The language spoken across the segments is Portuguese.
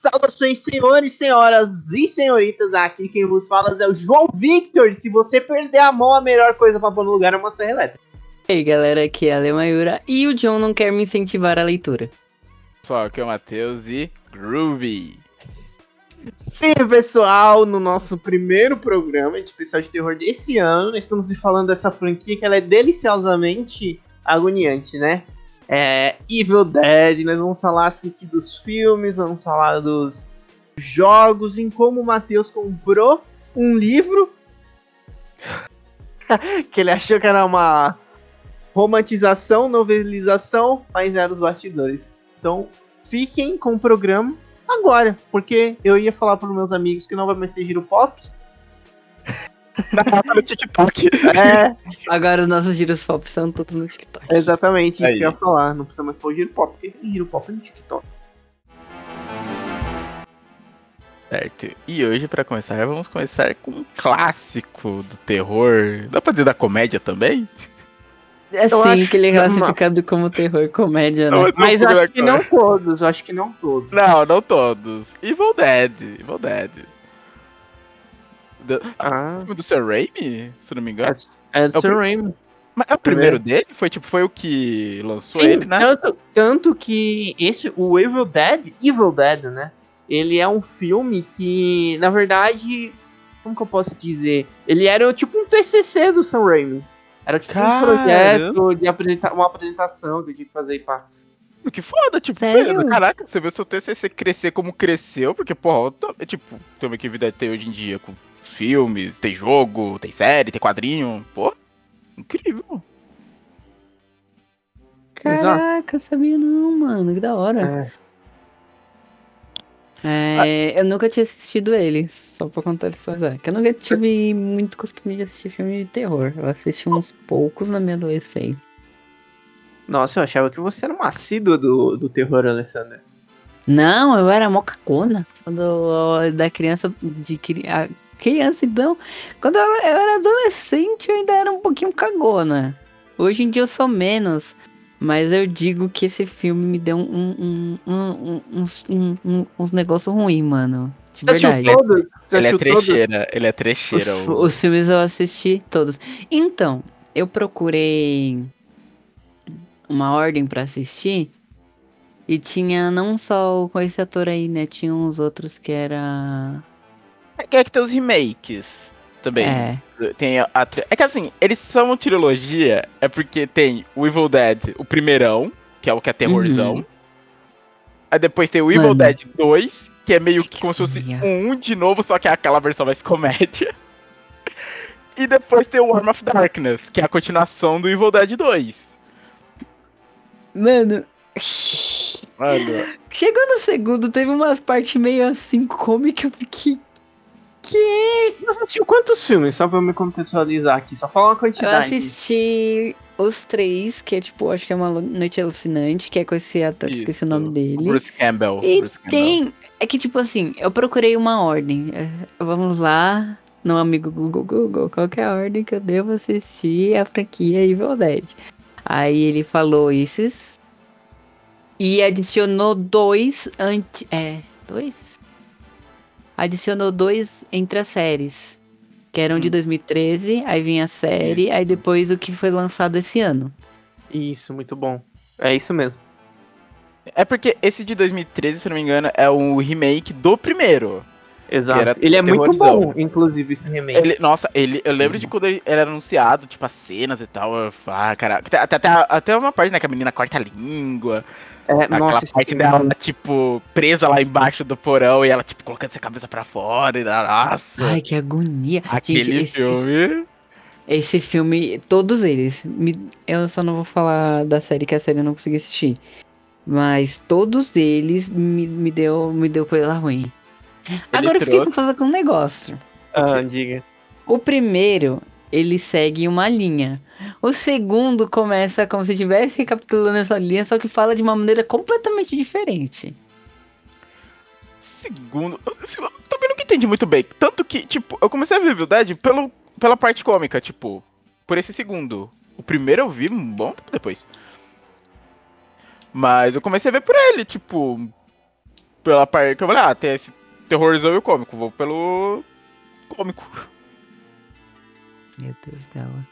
Saudações, senhores, senhoras e senhoritas. Aqui quem vos fala é o João Victor. Se você perder a mão, a melhor coisa para pôr no lugar é uma serra elétrica. E aí, galera, aqui é a Lemayura e o John não quer me incentivar a leitura. Pessoal, aqui é o Matheus e Groovy. Sim, pessoal, no nosso primeiro programa de especial de terror desse ano, nós estamos falando dessa franquia que ela é deliciosamente agoniante, né? É, Evil Dead, nós vamos falar assim, aqui dos filmes, vamos falar dos jogos, em como o Matheus comprou um livro que ele achou que era uma romantização, novelização, mas era os bastidores. Então, fiquem com o programa agora, porque eu ia falar para os meus amigos que não vai mais ter giro pop, no TikTok. É. Agora os nossos giros pop são todos no TikTok. Exatamente, isso Aí. que eu ia falar. Não precisa mais pôr giro pop, porque tem giro pop no TikTok. Certo. E hoje, para começar, vamos começar com um clássico do terror. Dá pra dizer da comédia também? É sim, que ele é classificado como terror comédia, né? Não, Mas acho que não todos, acho que não todos. Não, não todos. Evil Dead, Evil Dead. Do, ah. do Sam Raimi, se não me engano. É, é do é Sam Raimi. Mas é o primeiro dele? Foi tipo, foi o que lançou Sim, ele, né? Tanto, tanto que esse, o Evil Dead, Evil Dead, né? Ele é um filme que, na verdade, como que eu posso dizer? Ele era tipo um TCC do Sam Raimi. Era tipo Caramba. um projeto de apresentar uma apresentação que eu tinha que fazer pra. Que foda, tipo, Sério? caraca, você vê seu TCC crescer como cresceu, porque, porra, é tipo, tem que vida tem hoje em dia, com filmes, tem jogo, tem série, tem quadrinho. Pô, incrível. Caraca, sabia não, mano. Que da hora. É. É, eu nunca tinha assistido ele, só pra contextualizar. Que eu nunca tive muito costume de assistir filme de terror. Eu assisti uns poucos na minha adolescência. Nossa, eu achava que você era um assíduo do, do terror, Alessandra. Não, eu era mocacona. Quando da criança de criança, então, quando eu, eu era adolescente, eu ainda era um pouquinho cagona. Hoje em dia eu sou menos. Mas eu digo que esse filme me deu um, um, um, uns, uns negócios ruins, mano. De Você verdade. Todo? Você ele é trecheira, todo? ele é trecheira. Os, o... os filmes eu assisti todos. Então, eu procurei uma ordem para assistir. E tinha não só com esse ator aí, né? Tinha uns outros que era que é que tem os remakes também. É. Tem a, a, é que assim, eles são uma trilogia, é porque tem o Evil Dead, o primeirão, que é o que é terrorzão. Uhum. Aí depois tem o Evil Mano. Dead 2, que é meio que como se fosse um de novo, só que é aquela versão mais comédia. E depois tem o Worm of Darkness, que é a continuação do Evil Dead 2. Mano. Mano. Chegou no segundo, teve umas partes meio assim cômicas, eu fiquei que? Você assistiu quantos filmes? Só pra eu me contextualizar aqui, só fala uma quantidade. Eu assisti os três, que é tipo, acho que é uma noite alucinante, que é com esse ator, Isso. esqueci o nome dele. Bruce Campbell. E Bruce Campbell. tem. É que tipo assim, eu procurei uma ordem. É, vamos lá, no amigo Google Google, qual que é a ordem que eu devo assistir a franquia Evil Dead? Aí ele falou esses. E adicionou dois antes. É. Dois? Adicionou dois entre as séries. Que eram hum. de 2013, aí vinha a série, aí depois o que foi lançado esse ano. Isso, muito bom. É isso mesmo. É porque esse de 2013, se não me engano, é um remake do primeiro. Exato. Ele é muito bom, inclusive, esse remake. Ele, nossa, ele, eu lembro de quando ele, era anunciado, tipo, as cenas e tal. Eu, ah, cara, até, até, até uma parte, né, que a menina corta a língua. É, Aquela nossa, parte dela, tipo, presa lá embaixo do porão e ela, tipo, colocando sua cabeça pra fora e nossa. Ai, que agonia. Aquele Gente, esse, filme. Esse filme, todos eles. Me, eu só não vou falar da série, que a série eu não consegui assistir. Mas todos eles me, me, deu, me deu coisa ruim. Agora trouxe... eu fiquei confusa com um negócio. Ah, diga. O primeiro, ele segue uma linha. O segundo começa como se estivesse recapitulando essa linha, só que fala de uma maneira completamente diferente. Segundo, eu, eu também não entendi muito bem. Tanto que, tipo, eu comecei a ver Evil Dead pelo, pela parte cômica, tipo, por esse segundo. O primeiro eu vi um bom tempo depois. Mas eu comecei a ver por ele, tipo. pela parte que eu falei, ah, tem esse terrorzão e o cômico, vou pelo cômico. Meu Deus dela.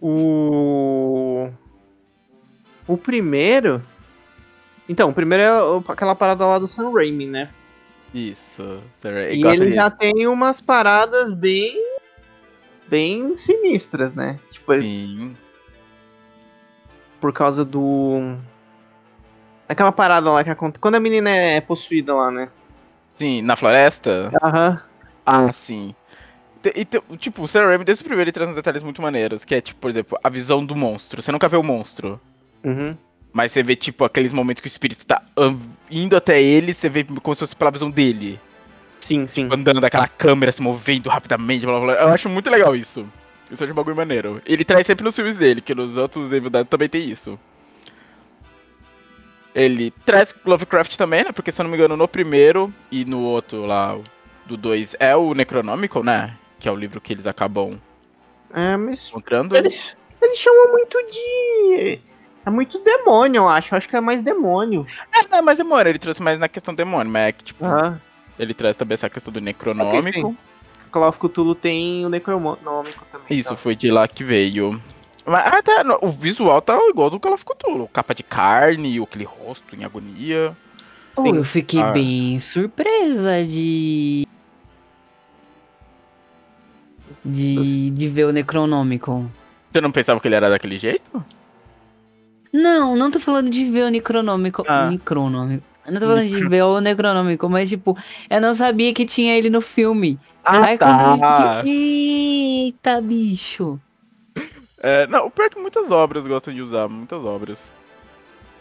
O. O primeiro. Então, o primeiro é aquela parada lá do Sam Raimi, né? Isso. E ele já tem umas paradas bem. bem sinistras, né? Tipo, ele... Sim. Por causa do. Aquela parada lá que acontece. Quando a menina é possuída lá, né? Sim, na floresta? Aham. Ah, sim. E, tipo, o Sam Raimi, desde o primeiro, ele traz uns detalhes muito maneiros, que é, tipo, por exemplo, a visão do monstro. Você nunca vê o monstro. Uhum. Mas você vê, tipo, aqueles momentos que o espírito tá indo até ele, você vê como se fosse pela visão dele. Sim, sim. Tipo, andando daquela câmera, se movendo rapidamente, blá, blá, blá. Eu acho muito legal isso. Isso é um bagulho maneiro. Ele traz sempre nos filmes dele, que nos outros Evil Dead também tem isso. Ele traz Lovecraft também, né? Porque se eu não me engano, no primeiro e no outro lá, do 2, é o Necronomicon, né? Que é o livro que eles acabam é, encontrando. Eles, eles chamam muito de. É muito demônio, eu acho. Eu acho que é mais demônio. É, não é mais demônio, ele trouxe mais na questão demônio, mas é que, tipo. Ah. Ele traz também essa questão do Necronômico. É Call of Cthulhu tem o Necronômico também. Isso, então. foi de lá que veio. Mas até o visual tá igual do Call of Cthulhu. Capa de carne, aquele rosto em agonia. Oh, eu fiquei ah. bem surpresa de. De, de ver o Necronômico. Você não pensava que ele era daquele jeito? Não, não tô falando de ver o Necronômico. Ah. Necronômico. Eu não tô falando de ver o Necronômico, mas tipo, eu não sabia que tinha ele no filme. Ah, Aí tá. Eita, bicho. É, não, o pior é que muitas obras gostam de usar, muitas obras.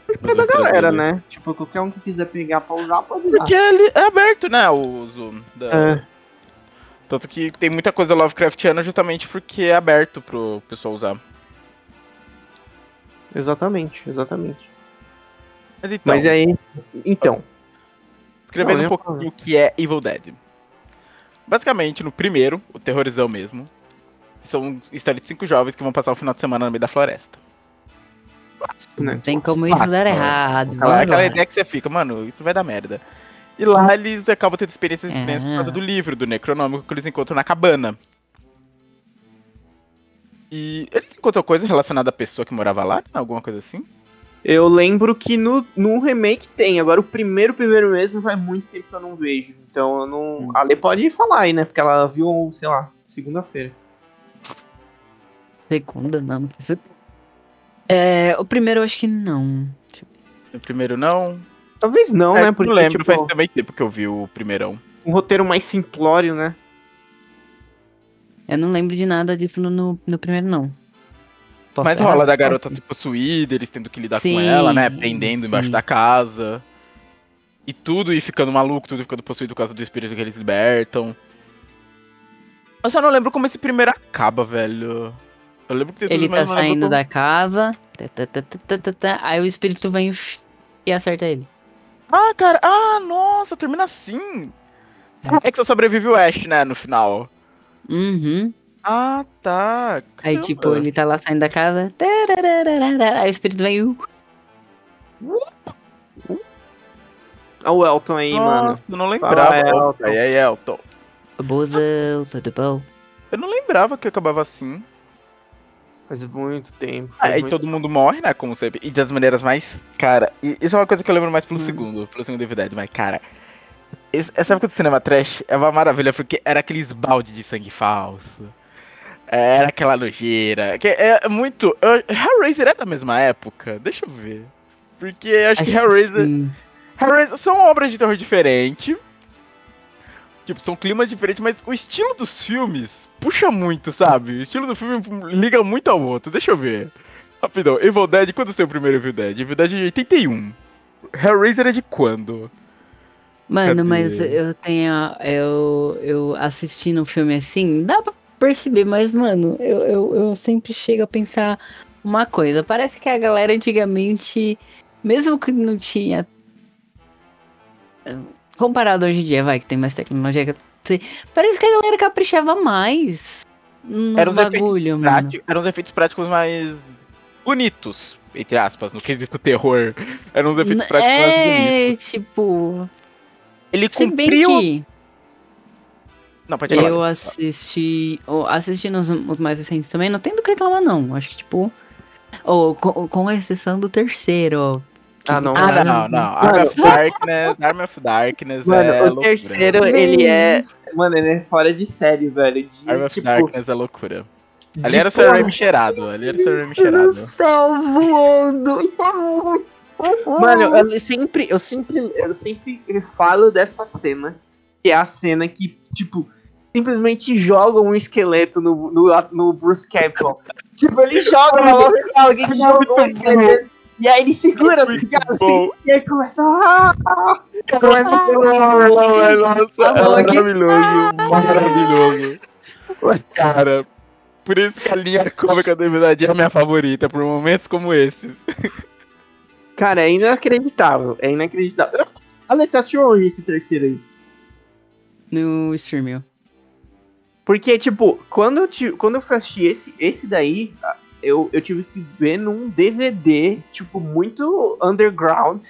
É da galera, né? Tipo, qualquer um que quiser pegar pra usar, pode usar. Porque ele é aberto, né, o uso. Da... É. Tanto que tem muita coisa Lovecraftiana justamente porque é aberto pro pessoal usar. Exatamente, exatamente. Mas, então, Mas aí, então. Escrevendo um pouquinho o que é Evil Dead. Basicamente, no primeiro, o terrorizão mesmo, são histórias de cinco jovens que vão passar o final de semana no meio da floresta. Né? Tem como isso dar errado. Aquela, aquela ideia que você fica, mano, isso vai dar merda. E lá eles acabam tendo experiências é. diferentes por causa do livro, do Necronômico, que eles encontram na cabana. E eles encontram coisa relacionada à pessoa que morava lá? Alguma coisa assim? Eu lembro que no, no remake tem. Agora o primeiro, primeiro mesmo faz muito tempo que eu não vejo. Então eu não. Hum. A Lê pode falar aí, né? Porque ela viu, sei lá, segunda-feira. Segunda, não. É, o primeiro eu acho que não. O primeiro não? Talvez não, é, né? Porque, não lembro, tipo, faz também tempo que eu vi o primeirão. Um roteiro mais simplório, né? Eu não lembro de nada disso no, no, no primeiro, não. Posso Mas rola da garota se possuída, eles tendo que lidar sim, com ela, né? Prendendo sim. embaixo da casa. E tudo e ficando maluco, tudo ficando possuído por causa do espírito que eles libertam. Eu só não lembro como esse primeiro acaba, velho. Eu lembro que tem Ele tá saindo da casa. aí o espírito vem e acerta ele. Ah, cara. Ah, nossa, termina assim. É, é que só sobrevive o Ash, né, no final. Uhum. Ah, tá. Caramba. Aí, tipo, ele tá lá saindo da casa. Aí o espírito vem. Olha o Elton aí, Nossa, mano. Eu não lembrava. Fala, Elton. Aí, aí, Elton. Bozão, tudo bom? Eu não lembrava que acabava assim. Faz muito tempo. Faz aí muito todo tempo. mundo morre, né? Como sempre. E das maneiras mais. Cara, isso é uma coisa que eu lembro mais pelo hum. segundo, pelo segundo DVD, mas, cara. Essa época do cinema trash é uma maravilha, porque era aqueles balde de sangue falso. Era aquela nojeira. Que é muito. Hellraiser é da mesma época? Deixa eu ver. Porque acho, acho que Hellraiser. Hellraiser são obras de terror diferentes. Tipo, são climas diferentes, mas o estilo dos filmes puxa muito, sabe? O estilo do filme liga muito ao outro. Deixa eu ver. Rapidão, Evil Dead, quando saiu o primeiro Evil Dead? Evil Dead de 81. Hellraiser é de quando? Mano, Cadê? mas eu tenho. Eu, eu assistindo um filme assim, dá pra perceber, mas, mano, eu, eu, eu sempre chego a pensar uma coisa. Parece que a galera antigamente, mesmo que não tinha. Comparado hoje em dia, vai, que tem mais tecnologia. Parece que a galera caprichava mais nos eram bagulho, mano. Eram os efeitos práticos mais bonitos, entre aspas, no quesito terror. Eram uns efeitos práticos é, bonitos. tipo. Ele Se cumpriu. que... Não, pode falar. Eu assisti. Assisti nos os mais recentes também, não tem do que reclamar, não. Acho que, tipo. Oh, com, com exceção do terceiro, ah, não, ah, não, não. Arm of Darkness, Arm of Darkness mano, é o loucura. terceiro, ele é... Mano, ele é fora de série, velho. De, Arm of tipo... Darkness é loucura. Ali era o Sir Raimi cheirado, ali era o Sir Raimi cheirado. céu voando. Mano, eu sempre, eu sempre, eu sempre falo dessa cena, que é a cena que, tipo, simplesmente joga um esqueleto no, no, no Bruce Campbell. tipo, ele joga na mão alguém jogou um esqueleto e aí ele segura, tá ligado? Assim, e aí começa. Ah, começa a. Nossa, é maravilhoso, maravilhoso. Cara, por isso que a linha cômica do verdade é a minha favorita, por momentos como esses. Cara, é inacreditável. É inacreditável. Aliás, você assistiu onde esse terceiro aí? No streaming. Porque, tipo, quando eu, te, quando eu fui assistir esse, esse daí, eu, eu tive que ver num DVD, tipo, muito underground,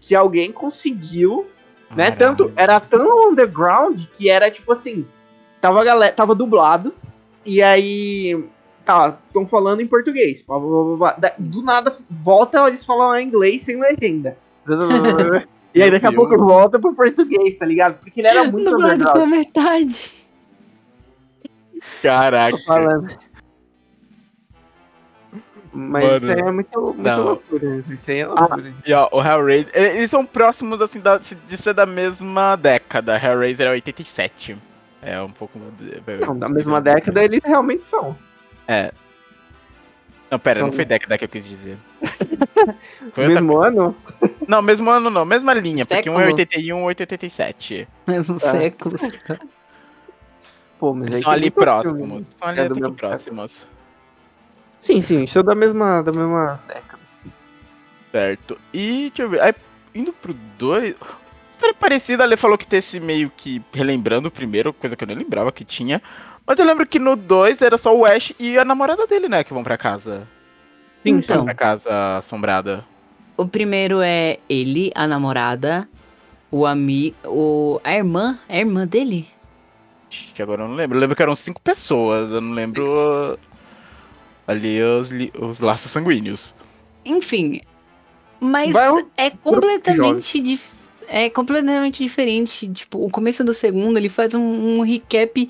se alguém conseguiu, né? Tanto, era tão underground que era tipo assim, tava, galera, tava dublado, e aí, tá, estão falando em português. Do nada, volta, eles falam em inglês sem legenda. e aí daqui a pouco volta pro português, tá ligado? Porque ele era muito Dublado pela metade. Caraca. Mas isso aí é muito, muito loucura. Isso aí é loucura. Ah, e ó, o Hellraiser. Eles são próximos assim da, de ser da mesma década. Hellraiser é 87. É um pouco. Não, da mesma década eles realmente são. É. Não, pera, são... não foi década que eu quis dizer. Foi mesmo outra... ano? Não, mesmo ano não, mesma linha, século. porque um é 81 e um é 87. Mesmo é. século. Pô, mas são ali próximos. São ali é próximos. Sim, sim, isso é da mesma, da mesma década. Certo. E deixa eu ver. Aí, indo pro 2. História parecida, a Lê falou que tem esse meio que relembrando o primeiro, coisa que eu nem lembrava que tinha. Mas eu lembro que no 2 era só o Ash e a namorada dele, né, que vão pra casa. Sim, então. Vão pra casa assombrada. O primeiro é ele, a namorada, o amigo. O, a irmã. A irmã dele? Que agora eu não lembro. Eu lembro que eram cinco pessoas. Eu não lembro ali os, os laços sanguíneos. Enfim, mas é completamente dif é completamente diferente. Tipo, o começo do segundo ele faz um, um recap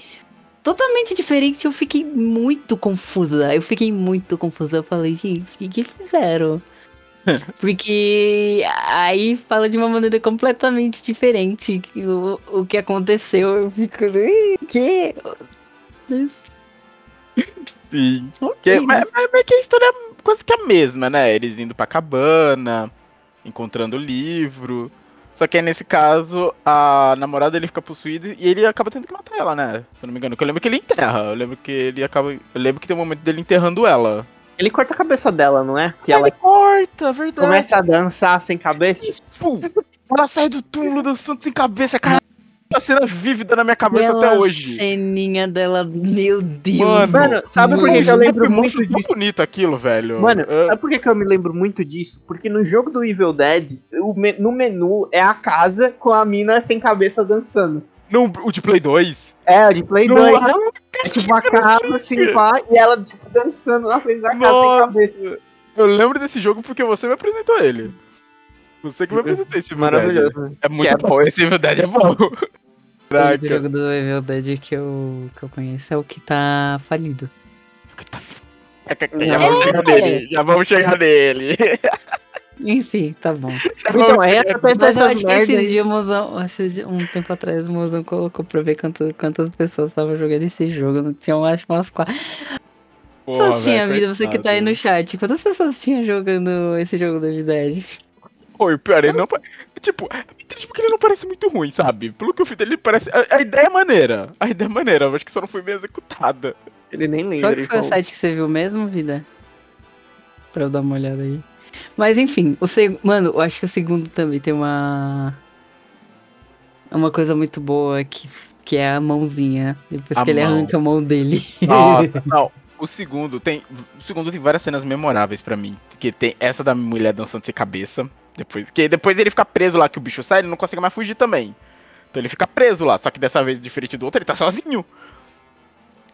totalmente diferente. Eu fiquei muito confusa. Eu fiquei muito confusa. Eu falei, gente, o que, que fizeram? Porque aí fala de uma maneira completamente diferente o, o que aconteceu. Eu fico, que? Sim. Okay, mas, mas, mas que a história é quase que a mesma, né? Eles indo pra cabana, encontrando o livro. Só que aí, nesse caso, a namorada dele fica possuída e ele acaba tendo que matar ela, né? Se eu não me engano. Porque eu lembro que ele enterra. Eu lembro que ele acaba. Eu lembro que tem um momento dele enterrando ela. Ele corta a cabeça dela, não é? Que ela corta, verdade. Começa a dançar sem cabeça. ela sai do túmulo dançando sem cabeça, cara essa cena vívida na minha cabeça Aquela até hoje. ceninha dela, meu Deus. Mano, mano sabe por que eu lembro muito disso? Muito bonito aquilo, velho. Mano, uh... sabe por que eu me lembro muito disso? Porque no jogo do Evil Dead, no menu é a casa com a mina sem cabeça dançando. No, o de Play 2? É, o de Play no 2. É tipo uma casa assim, pá, e ela tipo, dançando na frente da casa Nossa. sem cabeça. Eu lembro desse jogo porque você me apresentou ele. Você que me apresentou esse Maravilhoso. É muito é bom, esse Evil Dead é bom. O jogo do Evil Dead que eu, que eu conheço é o que tá falido. Tá já vamos chegar nele, já vamos chegar nele. Enfim, tá bom. Então, é Mas eu acho que esses dias, mozão, um tempo atrás, o mozão colocou pra ver quanto, quantas pessoas estavam jogando esse jogo. Não tinham, acho, umas quatro. Pessoas tinha vida, você que tá aí no chat. Quantas pessoas tinham jogando esse jogo do Evil Dead? Oi, pior, ele não. Tipo, é triste porque ele não parece muito ruim, sabe? Pelo que eu fiz, ele parece. A, a, ideia é maneira. A ideia é maneira, eu acho que só não foi bem executada. Ele nem lembra. Qual que foi o site que você viu mesmo, vida? Pra eu dar uma olhada aí. Mas enfim, o seg... mano, eu acho que o segundo também tem uma. Uma coisa muito boa que, que é a mãozinha. Depois a que mão. ele arranca a mão dele. Nossa, não. o segundo tem. O segundo tem várias cenas memoráveis para mim. Que tem essa da mulher dançando sem cabeça. Depois, que depois ele fica preso lá, que o bicho sai, ele não consegue mais fugir também. Então ele fica preso lá, só que dessa vez, diferente do outro, ele tá sozinho.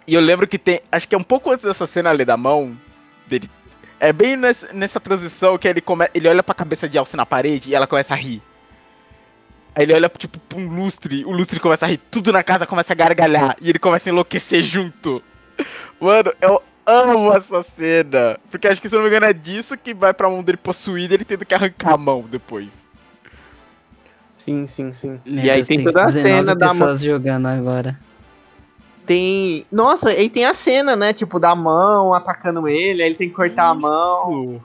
E eu lembro que tem. Acho que é um pouco antes dessa cena ali da mão dele. É bem nessa, nessa transição que ele, come, ele olha pra cabeça de Alce na parede e ela começa a rir. Aí ele olha tipo pra um lustre, o lustre começa a rir, tudo na casa começa a gargalhar e ele começa a enlouquecer junto. Mano, eu amo essa cena. Porque acho que se não me engano é disso que vai pra mão dele possuído ele tendo que arrancar a mão depois. Sim, sim, sim. Meu e aí tem toda a cena da mão. jogando agora. Tem. Nossa, aí tem a cena, né? Tipo, da mão atacando ele, aí ele tem que cortar Isso. a mão.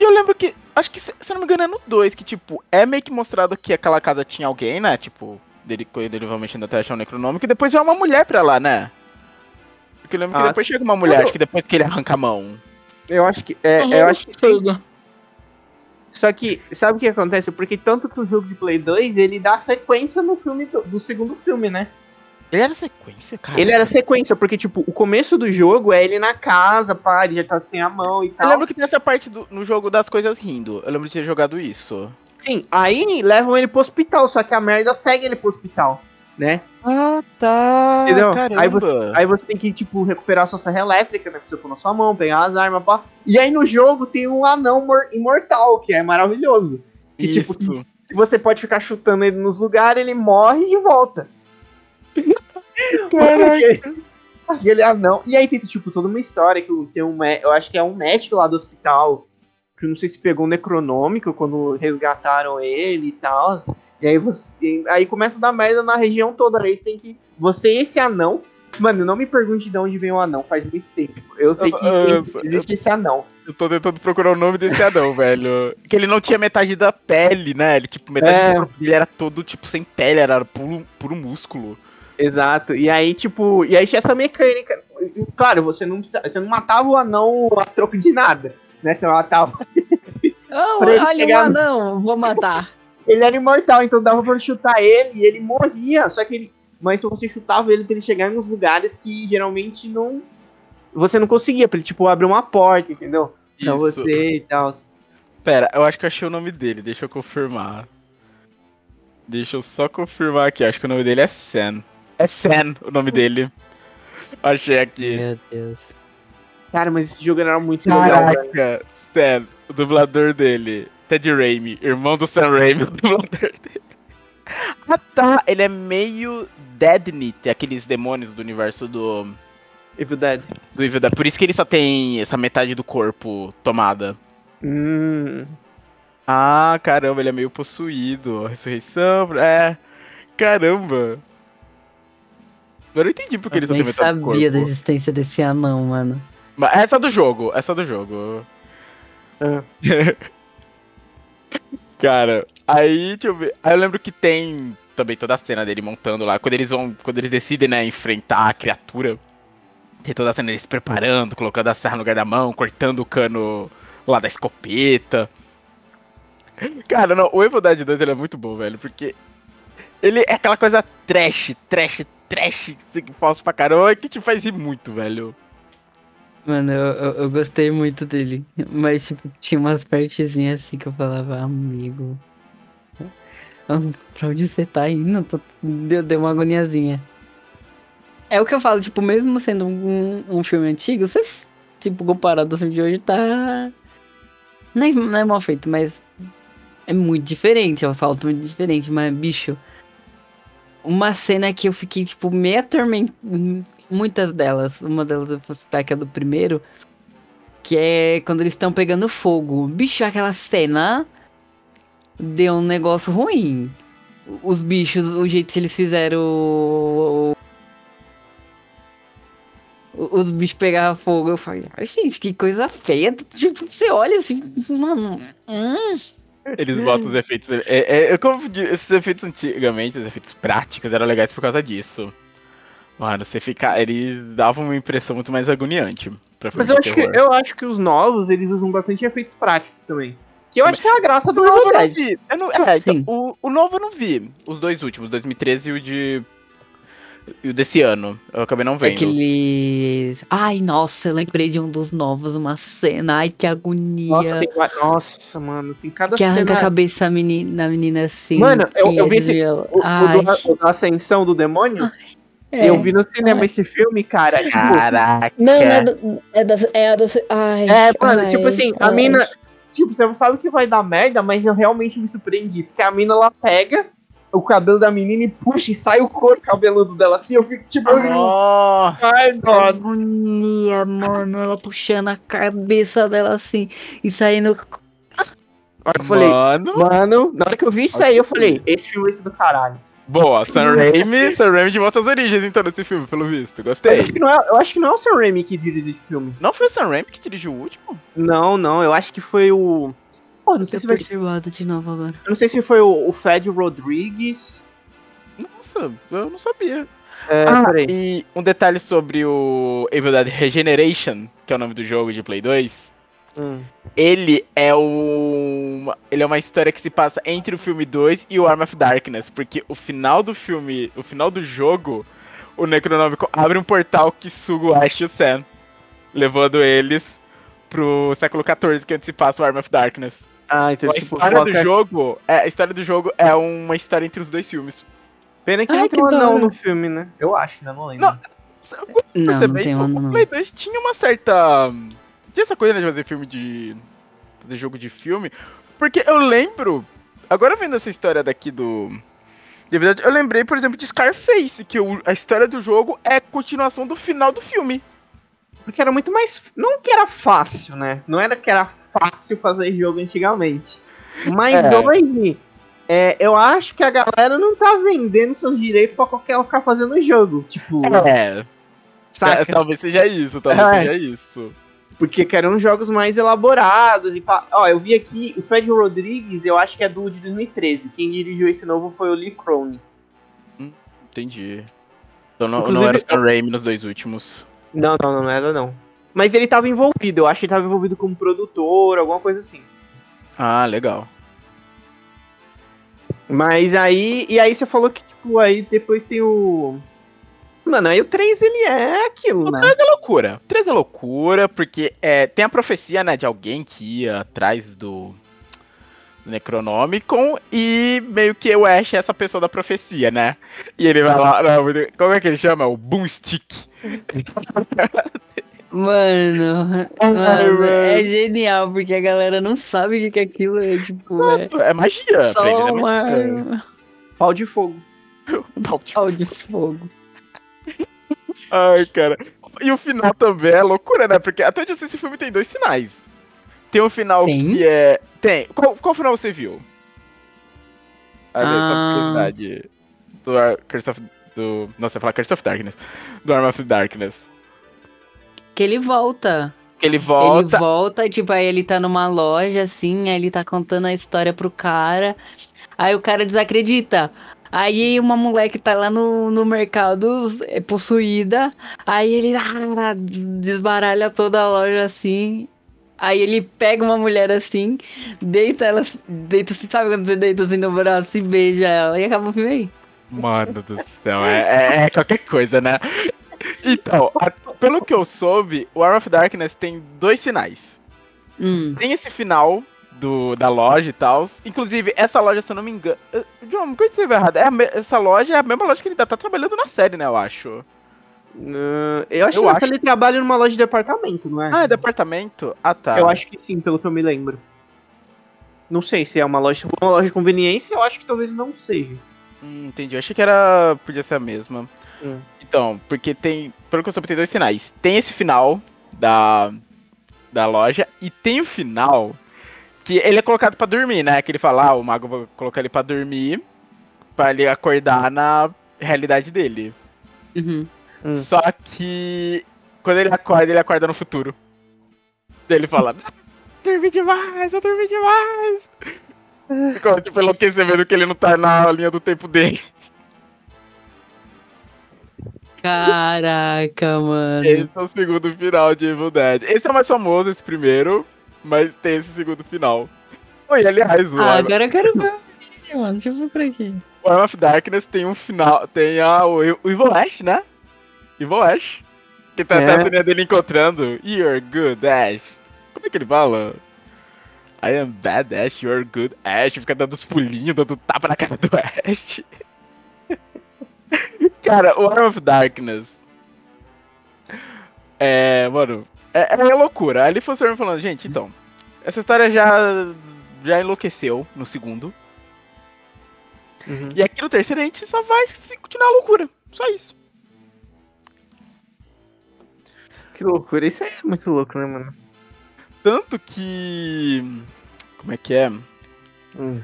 E eu lembro que. Acho que, se não me engano, é no 2, que, tipo, é meio que mostrado que aquela casa tinha alguém, né? Tipo, dele, dele mexendo até achar o necronômico, e depois vai uma mulher pra lá, né? Porque eu lembro ah, que depois chega uma mulher, acho que depois que ele arranca a mão. Eu acho que. É, eu acho que sim. Só que, sabe o que acontece? Porque tanto que o jogo de Play 2, ele dá sequência no filme do, do segundo filme, né? Ele era sequência, cara? Ele era sequência, porque, tipo, o começo do jogo é ele na casa, pá, ele já tá sem a mão e tal. Eu lembro que tem essa parte do, no jogo das coisas rindo. Eu lembro de ter jogado isso. Sim, aí levam ele pro hospital, só que a merda segue ele pro hospital, né? Ah, tá. Entendeu? Aí você, aí você, tem que, tipo, recuperar sua serra elétrica, né? Pra você pôr na sua mão, pegar as armas, pá. E aí no jogo tem um anão imortal, que é maravilhoso. E, tipo, Isso. tipo, que você pode ficar chutando ele nos lugares, ele morre e volta. Caraca. Aquele anão. E aí tem, tipo, toda uma história que tem um. Eu acho que é um médico lá do hospital. Que eu não sei se pegou um necronômico quando resgataram ele e tal. E aí você. Aí começa a dar merda na região toda. Aí você tem que. Você e esse anão. Mano, não me pergunte de onde vem o anão, faz muito tempo. Eu sei que uh, existe esse anão. Eu tô tentando procurar o nome desse anão, velho. Que ele não tinha metade da pele, né? Ele, tipo, metade é. do corpo dele era todo, tipo, sem pele, era puro, puro músculo. Exato. E aí, tipo, e aí tinha essa mecânica. Claro, você não, você não matava o anão a troco de nada, né? Você matava. Oh, olha o anão, vou matar. Ele era imortal, então dava pra chutar ele e ele morria. Só que ele. Mas se você chutava ele pra ele chegar em uns lugares que geralmente não. Você não conseguia, pra ele, tipo, abrir uma porta, entendeu? Pra Isso. você e tal. Pera, eu acho que eu achei o nome dele, deixa eu confirmar. Deixa eu só confirmar aqui, acho que o nome dele é Sam. É Sam o nome dele. Achei aqui. Meu Deus. Cara, mas esse jogo era muito Caraca, legal. Caraca, Sam, o dublador dele. Ted Raimi, irmão do Sam Raimi, o dublador dele. Ah tá, ele é meio Deadnit, aqueles demônios do universo do. Evil Dead. Do Evil Dead. Por isso que ele só tem essa metade do corpo tomada. Hum. Ah, caramba, ele é meio possuído. Ressurreição. É. Caramba. Eu entendi porque eu ele só tem metade do corpo. Eu sabia da existência desse anão, mano. Mas essa do jogo, essa do jogo. É. Cara, aí, deixa eu ver. Aí eu lembro que tem também toda a cena dele montando lá. Quando eles vão. Quando eles decidem, né, enfrentar a criatura. Tem toda a cena deles preparando, colocando a serra no lugar da mão, cortando o cano lá da escopeta. Cara, não, o Evil Dead 2 ele é muito bom, velho, porque ele é aquela coisa trash, trash, trash, que falso pra caramba, que te faz rir muito, velho. Mano, eu, eu, eu, gostei muito dele. Mas, tipo, tinha umas partezinhas assim que eu falava, amigo. Pra onde você tá indo? Tô, deu, deu uma agoniazinha. É o que eu falo, tipo, mesmo sendo um, um filme antigo, você, tipo, comparado ao filme de hoje, tá. Não é, não é mal feito, mas é muito diferente, é um salto muito diferente, mas, bicho. Uma cena que eu fiquei, tipo, meio atormentada muitas delas. Uma delas eu vou citar que é do primeiro. Que é quando eles estão pegando fogo. Bicho, aquela cena deu um negócio ruim. Os bichos, o jeito que eles fizeram. Os bichos pegavam fogo. Eu falei, ah, gente, que coisa feia. Tipo, você olha assim, mano. Hum. Eles botam os efeitos. É, é, é como esses efeitos antigamente, os efeitos práticos, eram legais por causa disso. Mano, você fica. Ele dava uma impressão muito mais agoniante. Mas eu acho, que, eu acho que os novos, eles usam bastante efeitos práticos também. Que eu acho que é a graça do novo eu. Eu não, é, então, o, o novo eu não vi. Os dois últimos, 2013 e o de. E o desse ano. Eu acabei não vendo. Aqueles. Ai, nossa, eu lembrei de um dos novos, uma cena. Ai, que agonia. Nossa, tem... nossa mano, tem cada que cena. Que arranca a cabeça da menina, menina assim. Mano, eu, eu vi esse. O, o, do, o da Ascensão do Demônio. Ai. É. Eu vi no cinema ai. esse filme, cara. Tipo, Caraca. Não, é, do, é da. É, da ai, é mano, ai, tipo assim, ai. a mina. Tipo, você não sabe que vai dar merda, mas eu realmente me surpreendi. Porque a mina ela pega o cabelo da menina e puxa e sai o couro cabeludo dela assim. Eu fico tipo. Oh, ai, nossa. Agonia, mano. Ela puxando a cabeça dela assim e saindo. Eu falei, mano, mano, na hora que eu vi isso aí, eu falei, esse filme vai ser do caralho. Boa, Sam Raimi, Sam Raimi de volta às origens, então, desse filme, pelo visto. Gostei. Acho é, eu acho que não é o Sam Raimi que dirigiu esse filme. Não foi o Sam Raimi que dirigiu o último? Não, não, eu acho que foi o. Pô, não sei se vai ser. de novo agora. Eu não sei se foi o, o Fed Rodrigues. Nossa, eu não sabia. É, ah, e um detalhe sobre o Evil Dead Regeneration, que é o nome do jogo de Play 2. Hum. Ele é uma. Ele é uma história que se passa entre o filme 2 e o Arm of Darkness. Porque o final do filme. O final do jogo, o Necronômico abre um portal que suga o Ash e o Sam. Levando eles pro século XIV, que é onde se passa o Arm of Darkness. Ah, então a tipo, história do jogo. É, a história do jogo é uma história entre os dois filmes. Pena que Ai, não tem um anão no filme, né? Eu acho, né? Não lembro. Não, não, não tem um anão. O Play 2 tinha uma certa tinha essa coisa né, de fazer filme de. fazer jogo de filme. Porque eu lembro. Agora vendo essa história daqui do. De verdade, eu lembrei, por exemplo, de Scarface, que o, a história do jogo é continuação do final do filme. Porque era muito mais. Não que era fácil, né? Não era que era fácil fazer jogo antigamente. Mas é. hoje, é, eu acho que a galera não tá vendendo seus direitos pra qualquer um ficar fazendo jogo. Tipo. É. Saca? É, talvez seja isso, talvez é. seja isso. Porque querem jogos mais elaborados. E Ó, eu vi aqui o Fred Rodrigues, eu acho que é do de 2013. Quem dirigiu esse novo foi o Lee Cronin. Hum, entendi. Então não, não era o Sam Raimi nos dois últimos. Não, não, não era não. Mas ele tava envolvido, eu acho que ele tava envolvido como produtor, alguma coisa assim. Ah, legal. Mas aí. E aí você falou que, tipo, aí depois tem o. Mano, aí o 3 ele é aquilo, o né? O 3 é loucura. O 3 é loucura, porque é, tem a profecia, né, de alguém que ia atrás do, do Necronomicon e meio que o Ash é essa pessoa da profecia, né? E ele vai lá, não, como é que ele chama? O Boomstick. Mano, mano, é genial, porque a galera não sabe o que, é aquilo é, tipo, é, é magia. Só uma... Pau de fogo. Pau de, Pau de fogo. Ai, cara. E o final também é loucura, né? Porque até onde eu sei, esse filme tem dois finais. Tem um final tem? que é. Tem. Qual, qual final você viu? Ali, ah. curiosidade. Do Curse of. Do. Não, você fala Curse of Darkness. Do Arm of Darkness. Que ele volta. Que ele volta. Ele volta, tipo, aí ele tá numa loja, assim, aí ele tá contando a história pro cara. Aí o cara desacredita. Aí uma moleque tá lá no, no mercado é possuída. Aí ele ah, desbaralha toda a loja assim. Aí ele pega uma mulher assim, deita ela, deita, sabe quando você deita assim no braço e beija ela e acaba o filme aí. Mano do céu, é, é, é qualquer coisa, né? Então, a, pelo que eu soube, o War of Darkness tem dois finais. Hum. Tem esse final do, da loja e tal. Inclusive, essa loja, se eu não me engano. Uh, John, não pode ser errado. É essa loja é a mesma loja que ele ainda tá trabalhando na série, né? Eu acho. Uh, eu acho eu que acho... ele trabalha numa loja de departamento, não é? Ah, é departamento? Ah, tá. Eu acho que sim, pelo que eu me lembro. Não sei se é uma loja, uma loja de conveniência, eu acho que talvez não seja. Hum, entendi. Eu achei que era. Podia ser a mesma. Hum. Então, porque tem. Pelo que eu soube, tem dois finais. Tem esse final da. Da loja e tem o final que ele é colocado para dormir, né? Que ele fala, ah, o mago vai colocar ele para dormir, para ele acordar na realidade dele. Uhum. Hum. Só que quando ele acorda, ele acorda no futuro. Daí ele fala, dormi demais, eu dormi demais. Ficou tipo enlouquecendo que ele não tá na linha do tempo dele. Caraca, mano. Esse é o segundo final de Evil Dead. Esse é o mais famoso, esse primeiro. Mas tem esse segundo final. Oi, aliás, o ah, agora eu quero ver. assistir, mano. Deixa eu ver por aqui. O Arm of Darkness tem um final. Tem a, o, o Evil Ash, né? Evil Ash. Que tá é. a cena dele encontrando. You're good, Ash. Como é que ele fala? I am bad Ash, you're good Ash. Fica dando os pulinhos, dando tapa na cara do Ash. cara, o Arm of Darkness. É, mano. É, é loucura. Ali foi o falando, gente, então. Essa história já. Já enlouqueceu no segundo. Uhum. E aqui no terceiro a gente só vai continuar a loucura. Só isso. Que loucura. Isso é muito louco, né, mano? Tanto que. Como é que é? Hum.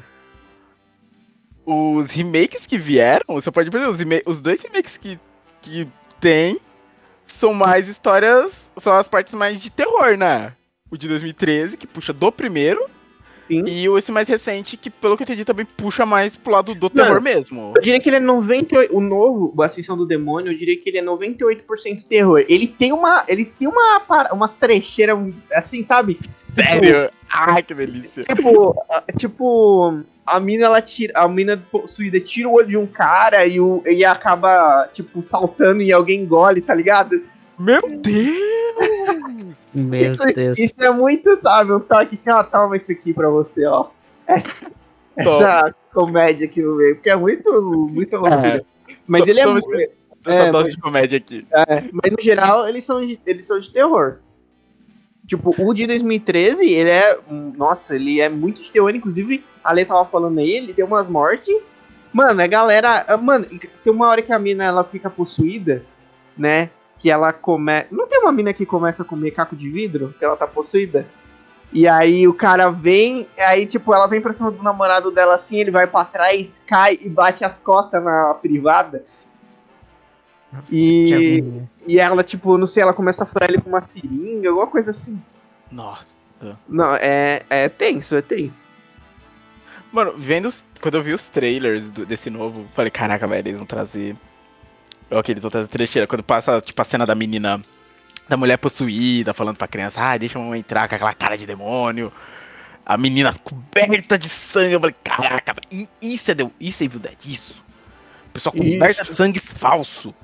Os remakes que vieram, você pode perceber, os, os dois remakes que, que tem são mais histórias. São as partes mais de terror, né? O de 2013, que puxa do primeiro, Sim. E esse mais recente, que pelo que eu entendi, também puxa mais pro lado do terror mesmo. Eu diria que ele é 98%. O novo, o Ascensão do Demônio, eu diria que ele é 98% terror. Ele tem uma. Ele tem uma. umas trecheiras assim, sabe? Sério? Tipo, Ai, que delícia. Tipo, tipo, a mina, ela tira. A mina possuída tira o olho de um cara e, o, e acaba, tipo, saltando e alguém engole, tá ligado? Meu Deus! Meu isso, Deus. Isso é muito, sabe? Um toque assim, ó, toma isso aqui pra você, ó. Essa, essa comédia aqui no meio, porque é muito, muito loucura. É. Mas ele é muito. Essa é, dose mas, de comédia aqui. É, mas no geral, eles são, de, eles são de terror. Tipo, o de 2013, ele é. Nossa, ele é muito de terror. Inclusive, a Lê tava falando aí, ele tem umas mortes. Mano, a galera. Mano, tem uma hora que a mina ela fica possuída, né? Que ela come. Não tem uma mina que começa a comer caco de vidro? Que ela tá possuída? E aí o cara vem, aí tipo, ela vem pra cima do namorado dela assim, ele vai para trás, cai e bate as costas na privada. Nossa, e, e ela, tipo, não sei, ela começa a furar ele com uma seringa, alguma coisa assim. Nossa. Não, é, é tenso, é tenso. Mano, vendo. Quando eu vi os trailers do, desse novo, falei, caraca, velho, eles vão trazer aqueles outras trecheiras, quando passa, tipo, a cena da menina, da mulher possuída, falando pra criança, ah, deixa a mamãe entrar com aquela cara de demônio. A menina coberta de sangue, eu falei, caraca, isso é, isso é Evil Dead, isso. Pessoal coberta de sangue falso.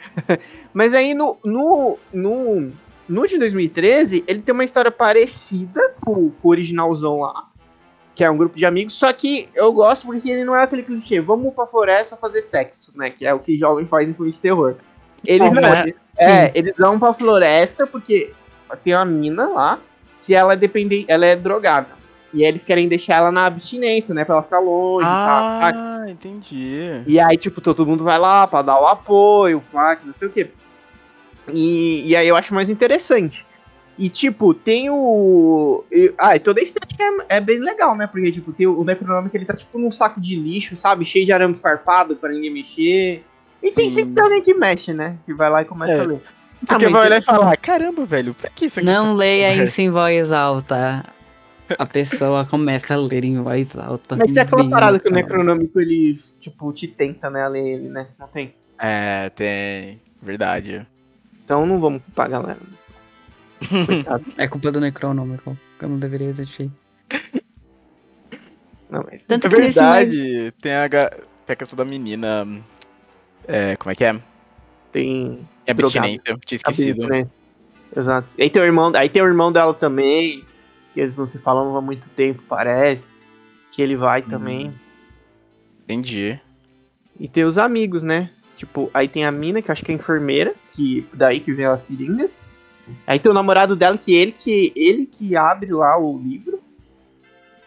Mas aí no, no, no, no de 2013, ele tem uma história parecida com o originalzão lá que é um grupo de amigos, só que eu gosto porque ele não é aquele clichê, vamos pra floresta fazer sexo, né? Que é o que jovem faz em filme de terror. Eles não, é, é eles vão pra floresta porque tem uma mina lá que ela é dependente, ela é drogada. E eles querem deixar ela na abstinência, né? Pra ela ficar longe ah, e tal. Ah, entendi. E aí, tipo, todo mundo vai lá pra dar o apoio, pá, não sei o quê. E, e aí eu acho mais interessante. E, tipo, tem o. Ah, e toda a estética é, é, bem legal, né? Porque, tipo, tem o Necronômico, ele tá tipo num saco de lixo, sabe? Cheio de arame farpado pra ninguém mexer. E tem Sim. sempre alguém que mexe, né? Que vai lá e começa é. a ler. Porque ah, vai olhar e falar, caramba, velho, pra que isso aqui? Não leia isso em voz alta. A pessoa começa a ler em voz alta. Mas tem aquela parada que o Necronômico, ele, tipo, te tenta, né, a ler ele, né? Não tem? É, tem. Verdade. Então não vamos culpar a galera. É culpa do Necronômico, que eu não deveria existir. Não, mas Tanto é verdade. Tem, a, tem a questão da menina. É, como é que é? Tem. É abstinência, eu tinha esquecido. Exato. Aí tem, o irmão, aí tem o irmão dela também, que eles não se falam há muito tempo, parece. Que ele vai hum. também. Entendi. E tem os amigos, né? Tipo, aí tem a mina, que acho que é enfermeira, que daí que vem as seringas. Aí tem o namorado dela, que ele que ele que abre lá o livro.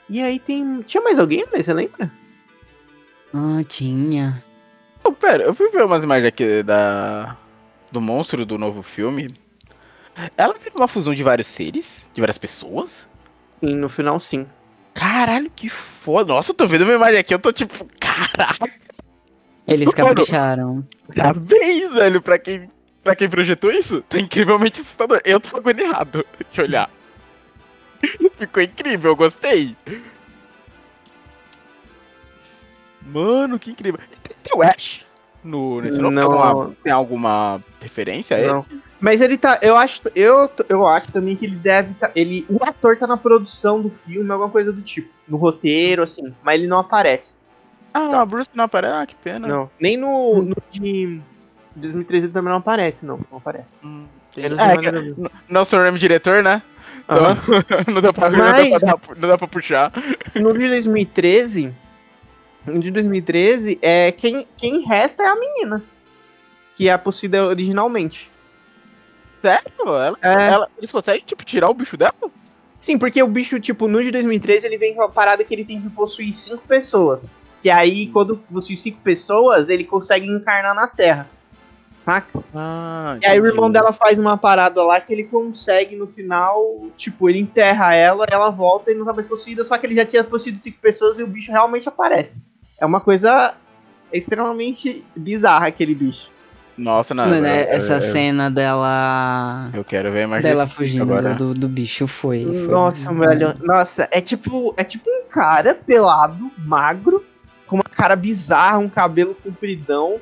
E aí tem. Tinha mais alguém, mas você lembra? Ah, tinha. Oh, pera, eu fui ver umas imagens aqui da. Do monstro do novo filme. Ela vira uma fusão de vários seres, de várias pessoas. E no final sim. Caralho, que foda. Nossa, eu tô vendo uma imagem aqui, eu tô tipo, caralho. Eles capricharam. Parabéns, velho, pra quem Pra quem projetou isso, tá incrivelmente assustador. Eu tô agoniado de olhar. Ficou incrível, eu gostei. Mano, que incrível. Tem, tem o Ash no, nesse novo? Não. Tem alguma, tem alguma referência a ele? Não. Mas ele tá. Eu acho, eu, eu acho também que ele deve tá, ele O ator tá na produção do filme, alguma coisa do tipo. No roteiro, assim. Mas ele não aparece. Ah, tá. Bruce não aparece? Ah, que pena. Não, nem no, no de 2013 também não aparece, não. Não aparece. Hum, é, é, Ram diretor, né? Então, não, dá pra, Mas, não, dá pra, não dá pra puxar. No de 2013, no de 2013, é, quem, quem resta é a menina. Que é a possuída originalmente. Sério? Ela, é. ela, eles conseguem, tipo, tirar o bicho dela? Sim, porque o bicho, tipo, no de 2013 ele vem com a parada que ele tem que possuir cinco pessoas. Que aí, quando possui cinco pessoas, ele consegue encarnar na Terra. Saca? Ah, e aí o irmão dela faz uma parada lá que ele consegue no final, tipo, ele enterra ela, ela volta e não tá mais possuída, só que ele já tinha possuído cinco pessoas e o bicho realmente aparece. É uma coisa extremamente bizarra aquele bicho. Nossa, não. Mano, é, essa eu, cena dela. Eu quero ver mais Dela fugindo agora. Do, do bicho foi. foi nossa, velho. Nossa, é tipo. É tipo um cara pelado, magro, com uma cara bizarra, um cabelo compridão.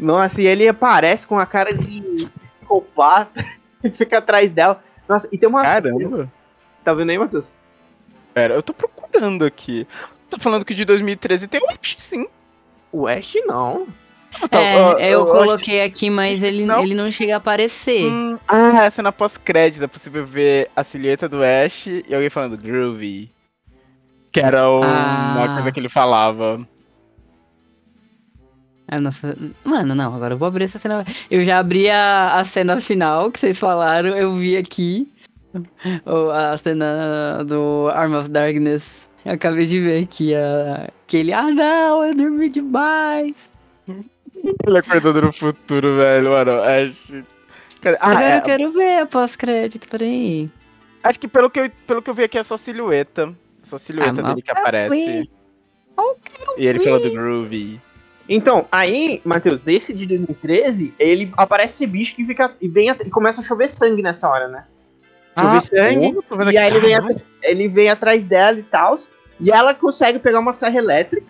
Nossa, e ele aparece com a cara de psicopata e fica atrás dela. Nossa, e tem uma. Caramba! Tá vendo aí, Matheus? Pera, eu tô procurando aqui. Tá falando que de 2013 tem o Ash, sim. O Ash não. É, eu, coloquei aqui, mas ele não, ele não chega a aparecer. Hum, ah, essa é na pós-crédito. É possível ver a silhueta do Ash e alguém falando Groovy. Que era o, ah. uma coisa que ele falava. Nossa. Mano, não, agora eu vou abrir essa cena. Eu já abri a, a cena final que vocês falaram, eu vi aqui. A cena do Arm of Darkness. Eu acabei de ver aqui a, aquele. Ah, não, eu dormi demais. Ele acordando no futuro, velho, mano. Acho... Ah, Agora é... eu quero ver a pós-crédito, peraí. Acho que pelo que, eu, pelo que eu vi aqui é só silhueta. Só silhueta ah, dele que aparece. E ele fala do Groovy. Então, aí, Matheus, desse de 2013, ele aparece esse bicho que fica. E, vem, e começa a chover sangue nessa hora, né? Chover ah, sangue. Pô, e aí ele vem, ele vem atrás dela e tal. E ela consegue pegar uma serra elétrica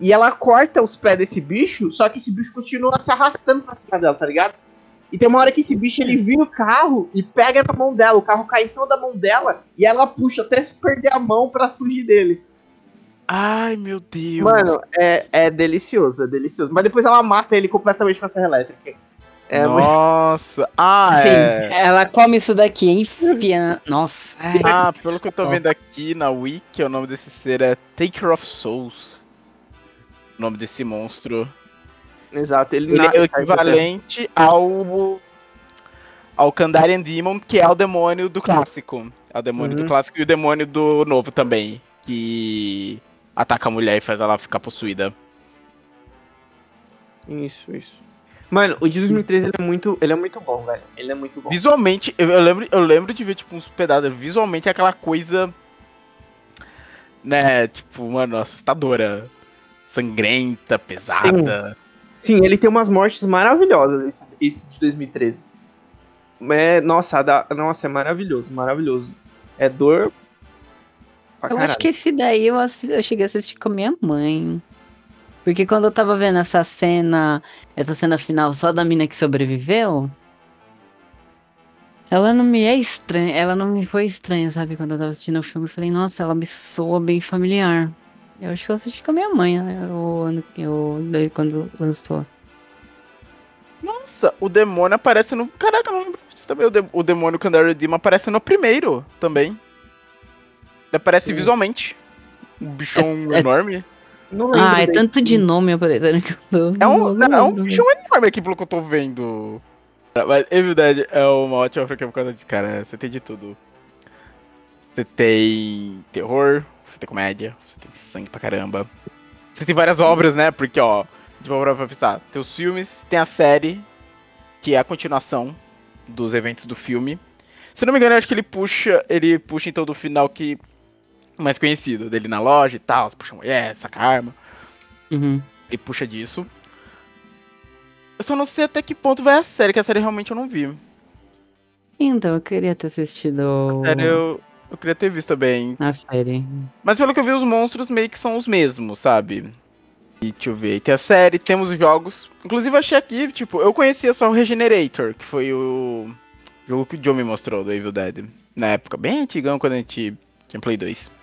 e ela corta os pés desse bicho, só que esse bicho continua se arrastando pra cima dela, tá ligado? E tem uma hora que esse bicho ele vira o carro e pega na mão dela, o carro cai em cima da mão dela e ela puxa até se perder a mão pra fugir dele. Ai, meu Deus. Mano, é, é delicioso, é delicioso. Mas depois ela mata ele completamente com a serra elétrica. É, Nossa, ah, Sim, é. ela come isso daqui, enfia. Nossa. Ah, pelo que eu tô vendo aqui na Wiki, o nome desse ser é Taker of Souls o nome desse monstro. Exato, ele, ele é o equivalente ao ao Kandarian Demon, que é o demônio do clássico. É o demônio uhum. do clássico e o demônio do novo também, que ataca a mulher e faz ela ficar possuída. Isso, isso. Mano, o de 2013 ele é muito, ele é muito bom, velho. Ele é muito bom. Visualmente, eu, eu lembro, eu lembro de ver tipo uns pedaços, visualmente é aquela coisa né, tipo, mano, assustadora sangrenta, pesada. Sim, Sim ele tem umas mortes maravilhosas, esse, esse de 2013. É, nossa, da, nossa, é maravilhoso, maravilhoso. É dor. Eu caralho. acho que esse daí eu, eu cheguei a assistir com a minha mãe. Porque quando eu tava vendo essa cena, essa cena final só da mina que sobreviveu, ela não me é estranha, ela não me foi estranha, sabe? Quando eu tava assistindo o filme, eu falei, nossa, ela me soa bem familiar. Eu acho que eu assisti com a minha mãe, né? O ano que eu. Quando lançou. Nossa, o demônio aparece no. Caraca, não lembro disso também. O, de... o demônio Kandari Dima aparece no primeiro também. Aparece Sim. visualmente. Um bichão é, é... enorme. Não lembro ah, é tanto de nome aparecendo que eu tô. É um, não, é um bichão enorme aqui pelo que eu tô vendo. Mas Evil Dead é uma ótima franquia por causa de, cara, você tem de tudo. Você tem terror, você tem comédia, tem sangue pra caramba. Você tem várias obras, né? Porque, ó, de uma pra pensar, tem os filmes, tem a série, que é a continuação dos eventos do filme. Se não me engano, eu acho que ele puxa, ele puxa então do final que mais conhecido, dele na loja e tal, puxa a mulher, saca arma. Uhum. Ele puxa disso. Eu só não sei até que ponto vai a série, que a série realmente eu não vi. Então, eu queria ter assistido. A série eu, eu queria ter visto também. A série. Mas pelo que eu vi, os monstros meio que são os mesmos, sabe? E deixa eu ver. Tem a série, temos os jogos. Inclusive, eu achei aqui, tipo, eu conhecia só o Regenerator, que foi o jogo que o John me mostrou do Evil Dead. Na época, bem antigão, quando a gente tinha Play 2.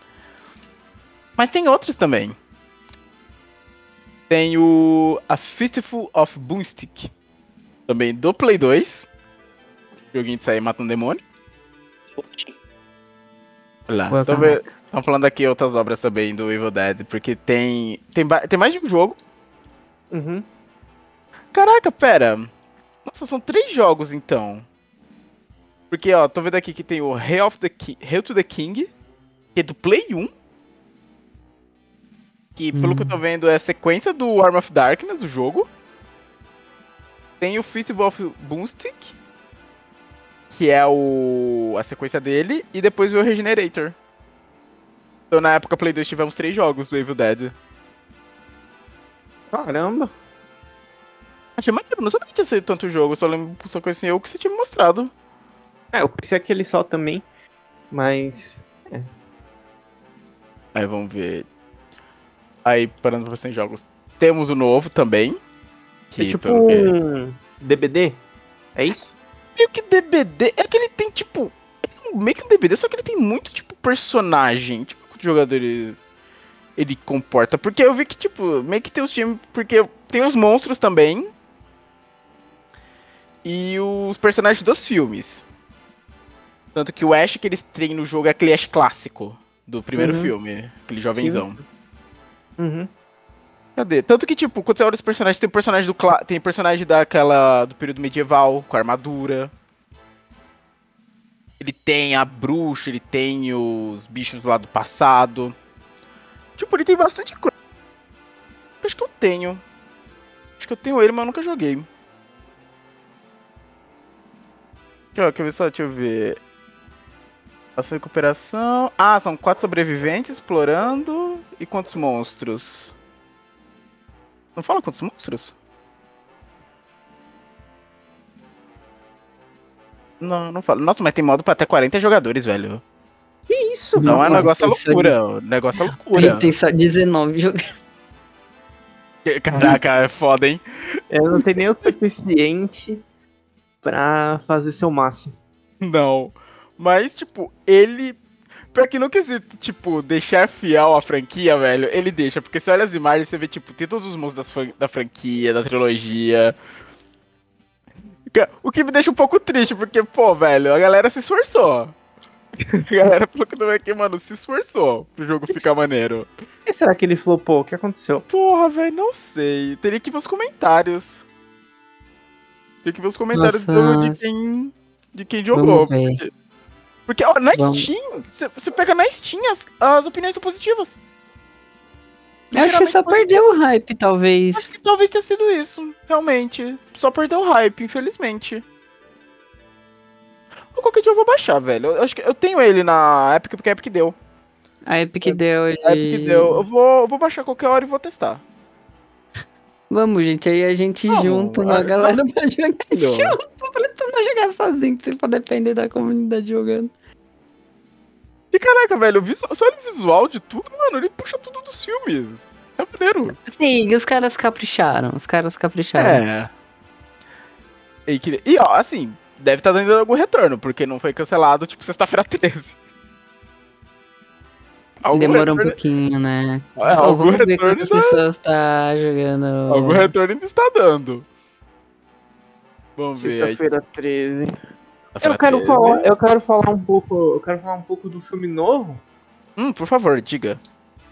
Mas tem outros também. Tem o A Fistful of Boomstick. Também do Play 2. Joguinho de sair matando um demônio. Lá. Estão falando aqui outras obras também do Evil Dead, porque tem. Tem, tem mais de um jogo. Uhum. Caraca, pera. Nossa, são três jogos então. Porque, ó, tô vendo aqui que tem o Hail, of the Ki Hail to the King, que é do Play 1. Que, pelo que eu tô hum. vendo, é a sequência do Arm of Darkness, o jogo. Tem o Festival of Boomstick, que é o a sequência dele, e depois o Regenerator. Então na época Play 2 tivemos três jogos do Evil Dead. Caramba! Achei maneiro, não sabia que tinha sido tanto jogo, só lembro, só conheci eu que você tinha me mostrado. É, eu conheci aquele só também, mas. É. Aí vamos ver. Aí, parando pra você em jogos, temos o novo também. Que, é tipo um DBD? É isso? Meio que DBD. É que ele tem, tipo. Meio que um DBD, só que ele tem muito, tipo, personagem. Tipo, jogadores ele comporta. Porque eu vi que, tipo, meio que tem os times. Porque tem os monstros também. E os personagens dos filmes. Tanto que o Ash que eles têm no jogo é aquele Ash clássico do primeiro uhum. filme, aquele jovenzão. Uhum. Cadê? Tanto que, tipo, quando você olha os personagens, tem personagem do tem personagem daquela do período medieval, com armadura. Ele tem a bruxa, ele tem os bichos do lado passado. Tipo, ele tem bastante coisa. Acho que eu tenho. Acho que eu tenho ele, mas eu nunca joguei. Ó, quer ver só? Deixa eu ver. Ação e recuperação. Ah, são quatro sobreviventes explorando. E quantos monstros? Não fala quantos monstros? Não, não fala. Nossa, mas tem modo pra até 40 jogadores, velho. Que isso? Não, não é negócio é loucura. O negócio é loucura. Tem só 19 jogadores. Caraca, é foda, hein? Eu não tenho nem o suficiente pra fazer seu máximo. Não. Mas, tipo, ele. Pra que não quesito, tipo, deixar fiel a franquia, velho, ele deixa. Porque você olha as imagens você vê, tipo, tem todos os monstros da franquia, da trilogia. O que me deixa um pouco triste, porque, pô, velho, a galera se esforçou. A galera, pelo que aqui, mano, se esforçou pro jogo ficar maneiro. E será que ele flopou? O que aconteceu? Porra, velho, não sei. Teria que ver os comentários. Tem que ver os comentários do, de quem. De quem jogou. Porque, porque ó, na Vamos. Steam, você pega na Steam, as, as opiniões são positivas. Eu acho que só perdeu o hype, talvez. Acho que talvez tenha sido isso, realmente. Só perdeu o hype, infelizmente. Ou qualquer dia eu vou baixar, velho. Eu, acho que eu tenho ele na Epic, porque a Epic deu. A Epic deu. A Epic deu. Eu vou, eu vou baixar qualquer hora e vou testar. Vamos, gente, aí a gente Vamos, junta uma galera pra jogar junto, pra tu não jogar sozinho, que você for depender da comunidade jogando. E caraca, velho, visual, só o visual de tudo, mano, ele puxa tudo dos filmes. É maneiro. Sim, os caras capricharam, os caras capricharam. É. E, e ó, assim, deve estar tá dando algum retorno, porque não foi cancelado, tipo, sexta-feira 13. Algum Demora retorno... um pouquinho, né? É, algum vamos ver quantas ainda... pessoas tá jogando. Algum retorno ainda está dando. Vamos ver. Sexta-feira 13. Eu quero, falar, eu quero falar um pouco. Eu quero falar um pouco do filme novo. Hum, por favor, diga.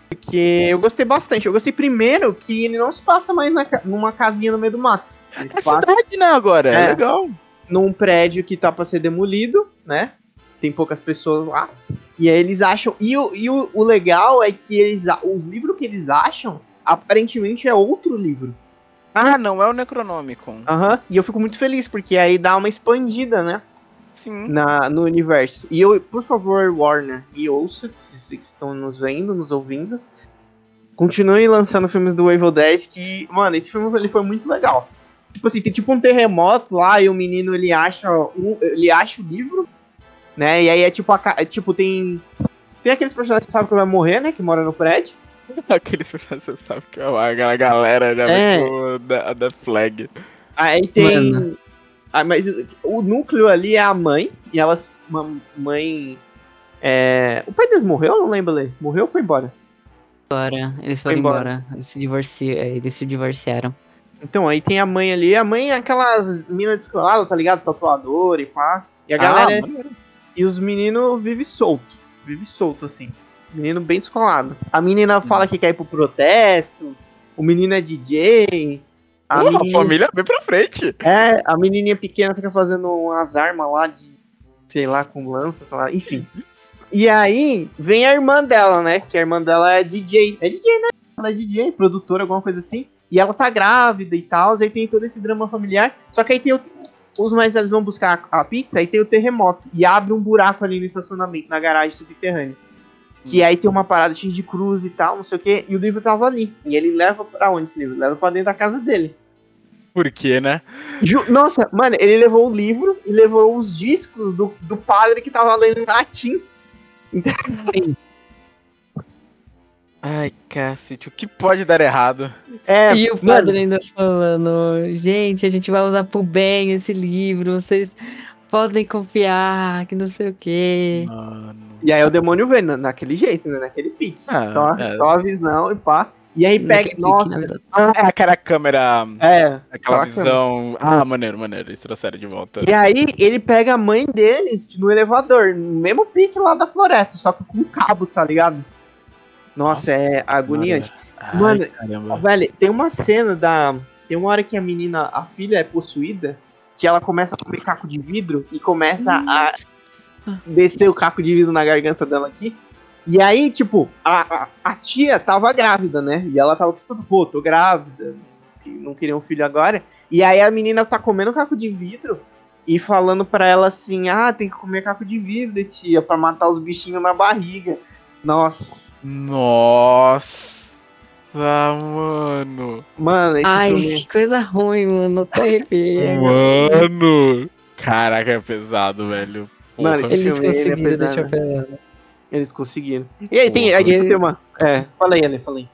Porque eu gostei bastante. Eu gostei primeiro que ele não se passa mais na, numa casinha no meio do mato. Ele é passa, cidade, né, agora? É, é legal. Num prédio que tá pra ser demolido, né? Tem poucas pessoas lá. E aí eles acham. E, o, e o, o legal é que eles. O livro que eles acham, aparentemente é outro livro. Ah, não é o Necronômico. Aham, uhum, e eu fico muito feliz, porque aí dá uma expandida, né? Sim. Na, no universo. E eu, por favor, Warner, me ouça, vocês que estão nos vendo, nos ouvindo. Continuem lançando filmes do Evil Dead, que, mano, esse filme ele foi muito legal. Tipo assim, tem tipo um terremoto lá e o menino ele acha, um, ele acha o livro né? E aí é tipo, a, é, tipo tem tem aqueles personagens que sabem que vai morrer, né? Que mora no prédio. aqueles personagens que sabem que vai a galera já é. da, da flag. Aí tem. Ah, mas o núcleo ali é a mãe, e elas. Uma mãe. É... O pai deles morreu? Eu não lembro ali. Morreu ou foi embora? embora. Eles foram embora. embora. Eles, se divorci... É, eles se divorciaram. Então, aí tem a mãe ali. A mãe é aquelas minas descoladas, tá ligado? Tatuador e pá. E a galera. Ah, é... E os meninos vivem solto. Vive solto, assim. Menino bem descolado. A menina fala que quer ir pro protesto. O menino é DJ. A, menina... a família bem pra frente. É, a menininha pequena fica fazendo umas armas lá de. Sei lá, com lança, sei lá, enfim. E aí vem a irmã dela, né? Que a irmã dela é DJ. É DJ, né? Ela é DJ, produtora, alguma coisa assim. E ela tá grávida e tal. Aí tem todo esse drama familiar. Só que aí tem os mais velhos vão buscar a, pizza. Aí tem o terremoto. E abre um buraco ali no estacionamento, na garagem subterrânea. Que aí tem uma parada cheia de cruz e tal, não sei o que. E o livro tava ali. E ele leva pra onde esse livro? Leva pra dentro da casa dele. Por quê, né? Ju Nossa, mano, ele levou o livro e levou os discos do, do padre que tava lendo em latim. Ai, cacete, o que pode dar errado? É, e o padre ainda falando, gente, a gente vai usar pro bem esse livro, vocês podem confiar, que não sei o quê. Mano. E aí o demônio vê naquele jeito, né? Naquele pique. Ah, só, é. só a visão e pá. E aí pega. Nossa. Pique, ah, é aquela câmera. É. Aquela visão. Câmera. Ah, maneiro, maneiro. Isso trouxeram de volta. E aí ele pega a mãe deles no elevador, no mesmo pique lá da floresta, só que com cabos, tá ligado? Nossa, Nossa é agoniante. Mano, Ai, velho, tem uma cena da. Tem uma hora que a menina, a filha é possuída, que ela começa a comer caco de vidro e começa a descer o caco de vidro na garganta dela aqui. E aí, tipo, a, a, a tia tava grávida, né? E ela tava tipo, pô, tô grávida, não queria um filho agora. E aí a menina tá comendo caco de vidro e falando para ela assim: ah, tem que comer caco de vidro, tia, para matar os bichinhos na barriga. Nossa. Nossa. mano. Mano, esse Ai, filme... que coisa ruim, mano. Tô arrepiando. Mano. Caraca, é pesado, velho. Mano, esse Eles filme ele é pesado. Eles conseguiram. E aí, tem, aí tipo, tem uma. É, fala aí, Ale, fala aí.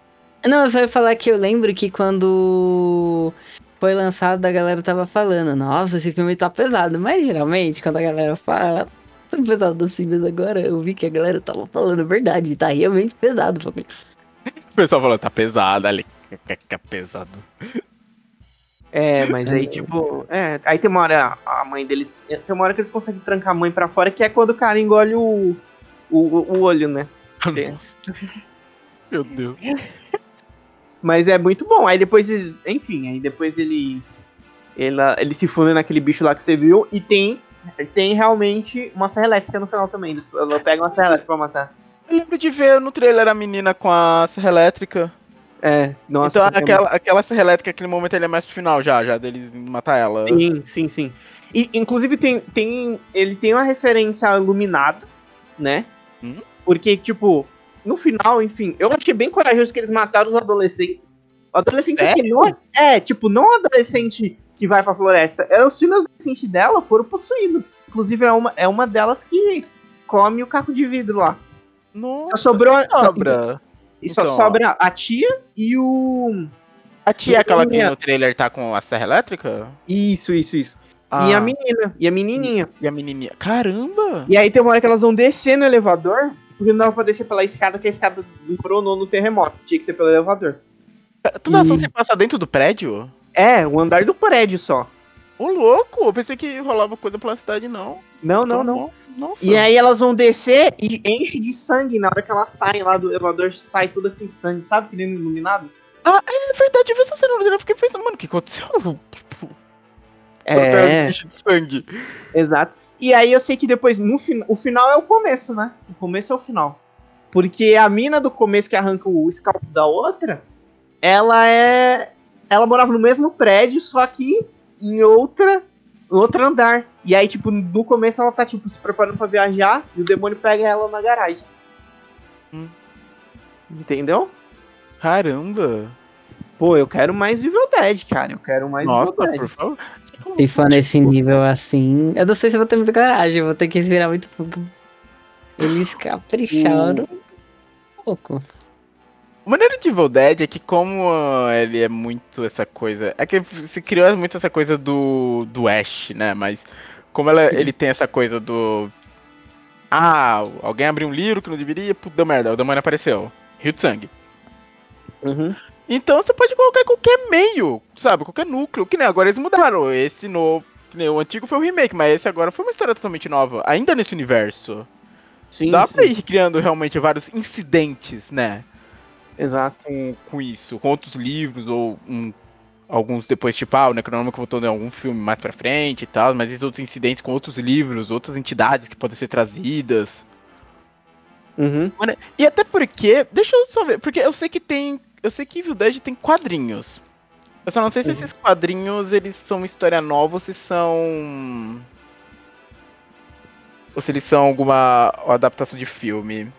Não, eu só ia falar que eu lembro que quando foi lançado, a galera tava falando, nossa, esse filme tá pesado. Mas geralmente, quando a galera fala, pesado assim, mas agora eu vi que a galera tava falando a verdade, tá realmente pesado pra mim. O pessoal falou, tá pesado ali. Que pesado. É, mas aí, tipo, é, aí tem uma hora, a mãe deles. Tem uma hora que eles conseguem trancar a mãe pra fora, que é quando o cara engole o, o, o olho, né? Meu Deus. Mas é muito bom. Aí depois, enfim, aí depois eles. Ela, eles se fundem naquele bicho lá que você viu e tem, tem realmente uma serra elétrica no final também. Eles, ela pega uma serra elétrica pra matar. Eu lembro de ver no trailer a menina com a serra elétrica. É, nossa. Então aquela, é... aquela serra elétrica, aquele momento ele é mais pro final já, já deles matar ela. Sim, sim, sim. E, inclusive tem, tem. Ele tem uma referência ao iluminado, né? Hum? Porque, tipo, no final, enfim, eu achei bem corajoso que eles mataram os adolescentes. O adolescente é? assim, não é, é, tipo, não adolescente que vai pra floresta. Era os filhos adolescentes dela foram possuídos. Inclusive, é uma, é uma delas que come o caco de vidro lá. Nossa, só sobrou. Sobra. E só então, sobra a tia e o. A tia é aquela que no trailer tá com a serra elétrica? Isso, isso, isso. Ah. E a menina, e a menininha. E a menininha. Caramba! E aí tem uma hora que elas vão descer no elevador porque não dava pra descer pela escada, que a escada desmoronou no terremoto. Tinha que ser pelo elevador. Tudo ação se passa dentro do prédio? É, o andar do prédio só. Ô, louco! Eu pensei que rolava coisa pela cidade, não. Não, não, não. Nossa. E aí elas vão descer e enche de sangue na hora que elas saem lá do elevador, sai tudo aquele sangue, sabe? Que nem iluminado. Ah, é verdade, eu vi essa cena, eu fiquei pensando, mano, o que aconteceu? É. de sangue. Exato. E aí eu sei que depois, no fin o final é o começo, né? O começo é o final. Porque a mina do começo que arranca o escalpo da outra, ela é. Ela morava no mesmo prédio, só que em outra. outro andar. E aí, tipo, no começo ela tá, tipo, se preparando para viajar e o demônio pega ela na garagem. Hum. Entendeu? Caramba! Pô, eu quero mais Evil Dead, cara. Eu quero mais Nossa, Evil Dead. por favor. Se for nesse nível assim, eu não sei se vou ter muita coragem, vou ter que respirar muito pouco. Eles capricharam um pouco. A maneira de Evil Dead é que como ele é muito essa coisa. É que se criou muito essa coisa do, do Ash, né? Mas como ela, ele tem essa coisa do. Ah, alguém abriu um livro que não deveria, puta, merda, o demônio apareceu. Rio de sangue. Uhum. Então você pode colocar em qualquer meio, sabe? Qualquer núcleo. Que nem agora eles mudaram. Esse novo. O antigo foi o remake, mas esse agora foi uma história totalmente nova. Ainda nesse universo. Sim, Dá sim. pra ir criando realmente vários incidentes, né? Exato. Com, com isso, com outros livros, ou um, alguns depois, tipo, ah, o Necronômico voltou em algum filme mais pra frente e tal, mas esses outros incidentes com outros livros, outras entidades que podem ser trazidas. Uhum. E até porque, deixa eu só ver, porque eu sei que tem eu sei que Evil Dead tem quadrinhos. Eu só não sei se uhum. esses quadrinhos eles são uma história nova ou se são. Ou se eles são alguma adaptação de filme.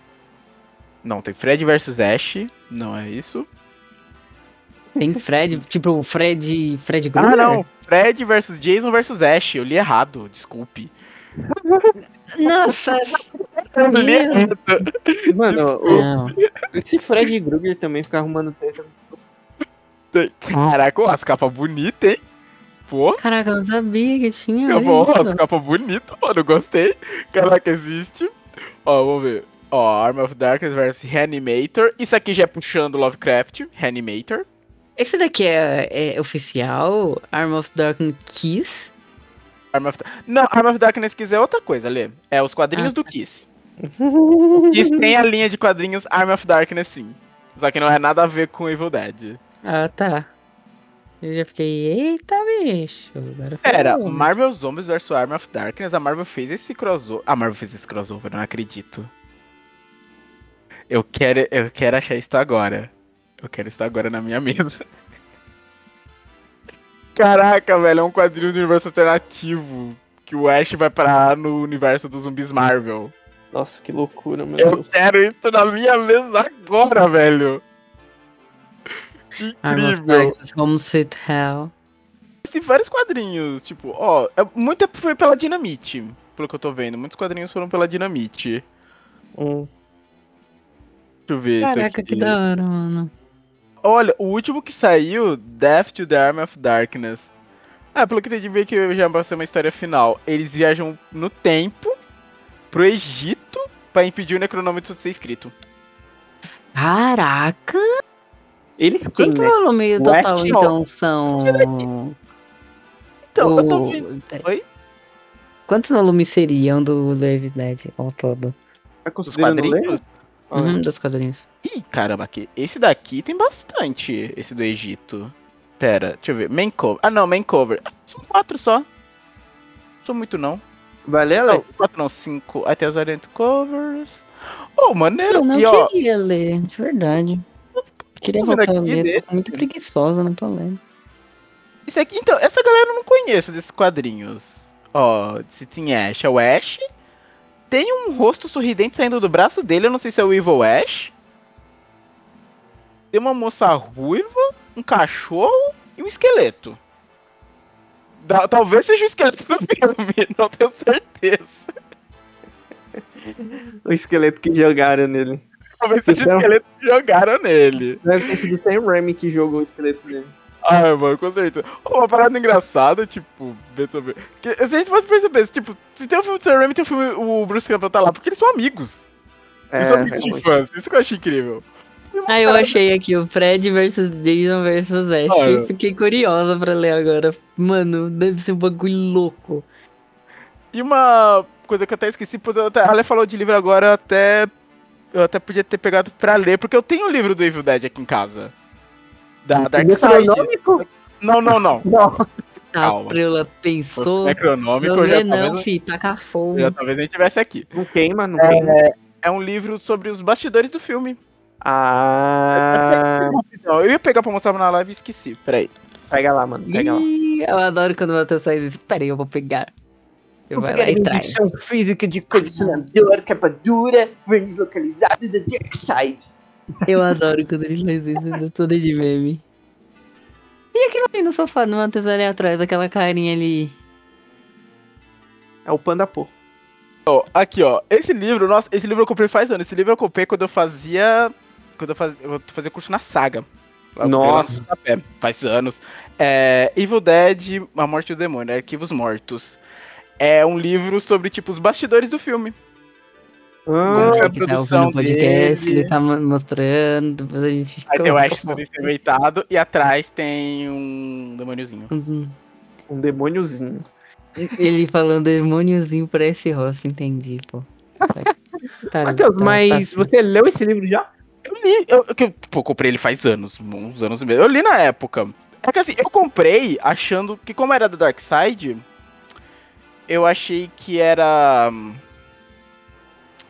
Não, tem Fred vs Ash, não é isso? Tem Fred, tipo o Fred. Fred Krueger? Ah, não. Fred vs Jason vs Ash. Eu li errado, desculpe. Nossa! Mano, o, esse Fred Krueger também fica arrumando treta. Caraca, as capas bonitas, hein? Pô. Caraca, eu não sabia que tinha. Eu vou, as capas bonitas, mano, eu gostei. Caraca, existe. Ó, vamos ver. Ó, Arm of Darkness vs Reanimator. Isso aqui já é puxando Lovecraft, Reanimator. Esse daqui é, é oficial, Arm of Darkness Kiss. Arm of... Não, Arm of Darkness Kiss é outra coisa, Lê. É os quadrinhos ah, do tá. Kiss. o Kiss tem a linha de quadrinhos Arm of Darkness, sim. Só que não é nada a ver com Evil Dead. Ah, tá. Eu já fiquei, eita, bicho. Pera, Marvel Zombies vs Arm of Darkness, a Marvel fez esse crossover. A Marvel fez esse crossover, não acredito. Eu quero, eu quero achar isso agora. Eu quero isso agora na minha mesa. Caraca, velho, é um quadrinho do universo alternativo. Que o Ash vai parar no universo dos zumbis Marvel. Nossa, que loucura, meu Eu Deus. quero isso na minha mesa agora, velho. Que incrível. Home Sweet Hell. Tem vários quadrinhos, tipo, ó, é, muito foi pela Dinamite, pelo que eu tô vendo. Muitos quadrinhos foram pela Dinamite. Hum. Deixa eu ver Caraca, que da hora, mano. Olha, o último que saiu, Death to the Arm of Darkness. Ah, pelo que entendi, ver que já vai ser uma história final. Eles viajam no tempo pro Egito para impedir o Necronômetro de ser escrito. Caraca! Eles quem, Quanto né? volume total, então, são... Então, o... eu tô vendo... Oi? Quantos volumes seriam do David Dead ao todo? Tá considerando quadrinhos? Uhum, dos quadrinhos. Ih, caramba, aqui. Esse daqui tem bastante, esse do Egito. Pera, deixa eu ver. Main cover. Ah, não, main cover. Ah, são quatro só. Não sou muito, não. Vai ler, Não, quatro não, cinco. Aí tem os variant covers. Oh, maneiro. Eu não e, ó, queria ler, de verdade. Queria voltar a ler, tô muito preguiçosa, não tô lendo. Isso aqui, então, essa galera eu não conheço desses quadrinhos. Ó, se tem Ash, é o Ash tem um rosto sorridente saindo do braço dele, eu não sei se é o Evil Ash. Tem uma moça ruiva, um cachorro e um esqueleto. Da, talvez seja o esqueleto do filme, não tenho certeza. o esqueleto que jogaram nele. Talvez seja o esqueleto que jogaram nele. Deve ter sido o Sam Raimi que jogou o esqueleto nele. Ah, mano, com certeza. Uma parada engraçada, tipo, ver sobre. Que, se a gente pode perceber, tipo, se tem o um filme do Sam Raimi, tem o um filme, o Bruce Campbell tá lá, porque eles são amigos. É, eles são amigos de infância, isso que eu achei incrível. Ah, eu achei aqui o Fred versus Jason versus Ash. Olha. Fiquei curiosa pra ler agora. Mano, deve ser um bagulho louco. E uma coisa que eu até esqueci, eu até, a Ale falou de livro agora, eu até. Eu até podia ter pegado pra ler, porque eu tenho o livro do Evil Dead aqui em casa da Dark Side. Não, não, não. não. A Preula pensou. Necronômico, não, já não, fi, taca fogo. Já talvez a gente tivesse aqui. Não queima, não é, queima. É um livro sobre os bastidores do filme. Ah. Eu ia pegar pra mostrar na live e esqueci. Peraí. Pega lá, mano. Pega Ih, lá. Eu adoro quando o Matheus sai e diz: Peraí, eu vou pegar. Eu vou, pegar lá e traz. física de condicionador, capa dura, verniz localizado da Dark Side. Eu adoro quando ele faz isso, eu tô de meme. E aquilo ali no sofá, no Matheus ali atrás, aquela carinha ali. É o Panda Pô. Oh, aqui, ó. Esse livro, nossa, esse livro eu comprei faz anos. Esse livro eu comprei quando eu fazia. Quando eu fazia, eu fazia curso na saga. Nossa! faz anos. É, Evil Dead, A Morte do Demônio, Arquivos Mortos. É um livro sobre, tipo, os bastidores do filme. Ah, a produção podcast, dele. ele tá mostrando, depois a gente fica... Aí tem o Ash todo ensanguentado e atrás tem um demôniozinho. Uhum. Um demôniozinho. Ele falando demôniozinho pra esse rosto, entendi, pô. Tá, Matheus, tá, mas tá assim. você leu esse livro já? Eu li, eu, eu, pô, comprei ele faz anos, uns anos mesmo. Eu li na época. É que assim, eu comprei achando que como era do Dark Side, eu achei que era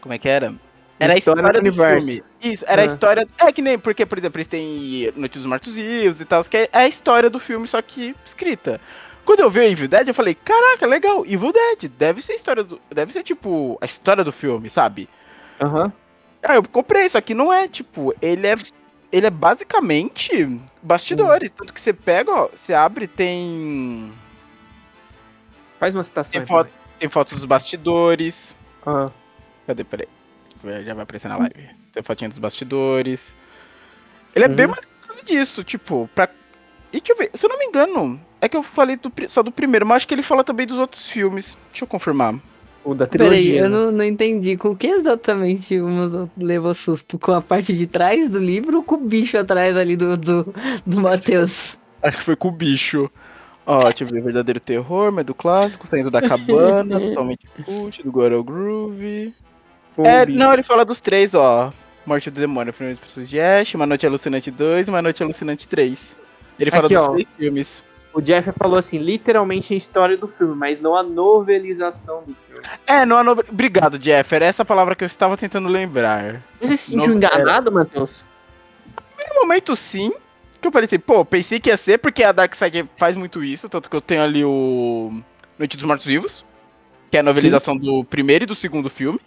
como é que era? Era a história, história do, universo. filme. Isso, era ah. a história. É que nem, porque, por exemplo, eles têm Notícias dos Mortos Vivos e tal, que é a história do filme, só que escrita. Quando eu vi o Evil Dead, eu falei, caraca, legal, Evil Dead, deve ser história do. Deve ser tipo a história do filme, sabe? Aham. Uhum. Aí eu comprei, só que não é, tipo, ele é. Ele é basicamente bastidores. Hum. Tanto que você pega, ó, você abre, tem. Faz uma citação. Tem, foto, tem fotos dos bastidores. Aham. Uhum. Cadê? Peraí. Já vai aparecer na live. Tem fotinha dos bastidores. Ele é uhum. bem marcado disso, tipo, pra. E deixa eu ver, se eu não me engano, é que eu falei do, só do primeiro, mas acho que ele fala também dos outros filmes. Deixa eu confirmar. O da trilogia. Peraí, eu não, não entendi. Com o que exatamente o Muzo levou susto? Com a parte de trás do livro ou com o bicho atrás ali do, do, do Matheus? Acho que foi com o bicho. Ó, deixa eu ver, verdadeiro terror, mas do clássico, saindo da cabana, totalmente cult, do Guarel Groove. É, não, ele fala dos três, ó. Morte do Demônio, Primeiras Pessoas de Ash, Uma Noite Alucinante 2 e Uma Noite Alucinante 3. Ele fala Aqui, dos ó, três filmes. O Jeff falou assim, literalmente a história do filme, mas não a novelização do filme. É, não a no... Obrigado, Jeff. Era essa palavra que eu estava tentando lembrar. Você se sentiu no... enganado, Matheus? No momento, sim. Que eu pensei, pô, pensei que ia ser, porque a Darkseid faz muito isso, tanto que eu tenho ali o Noite dos Mortos Vivos, que é a novelização sim. do primeiro e do segundo filme.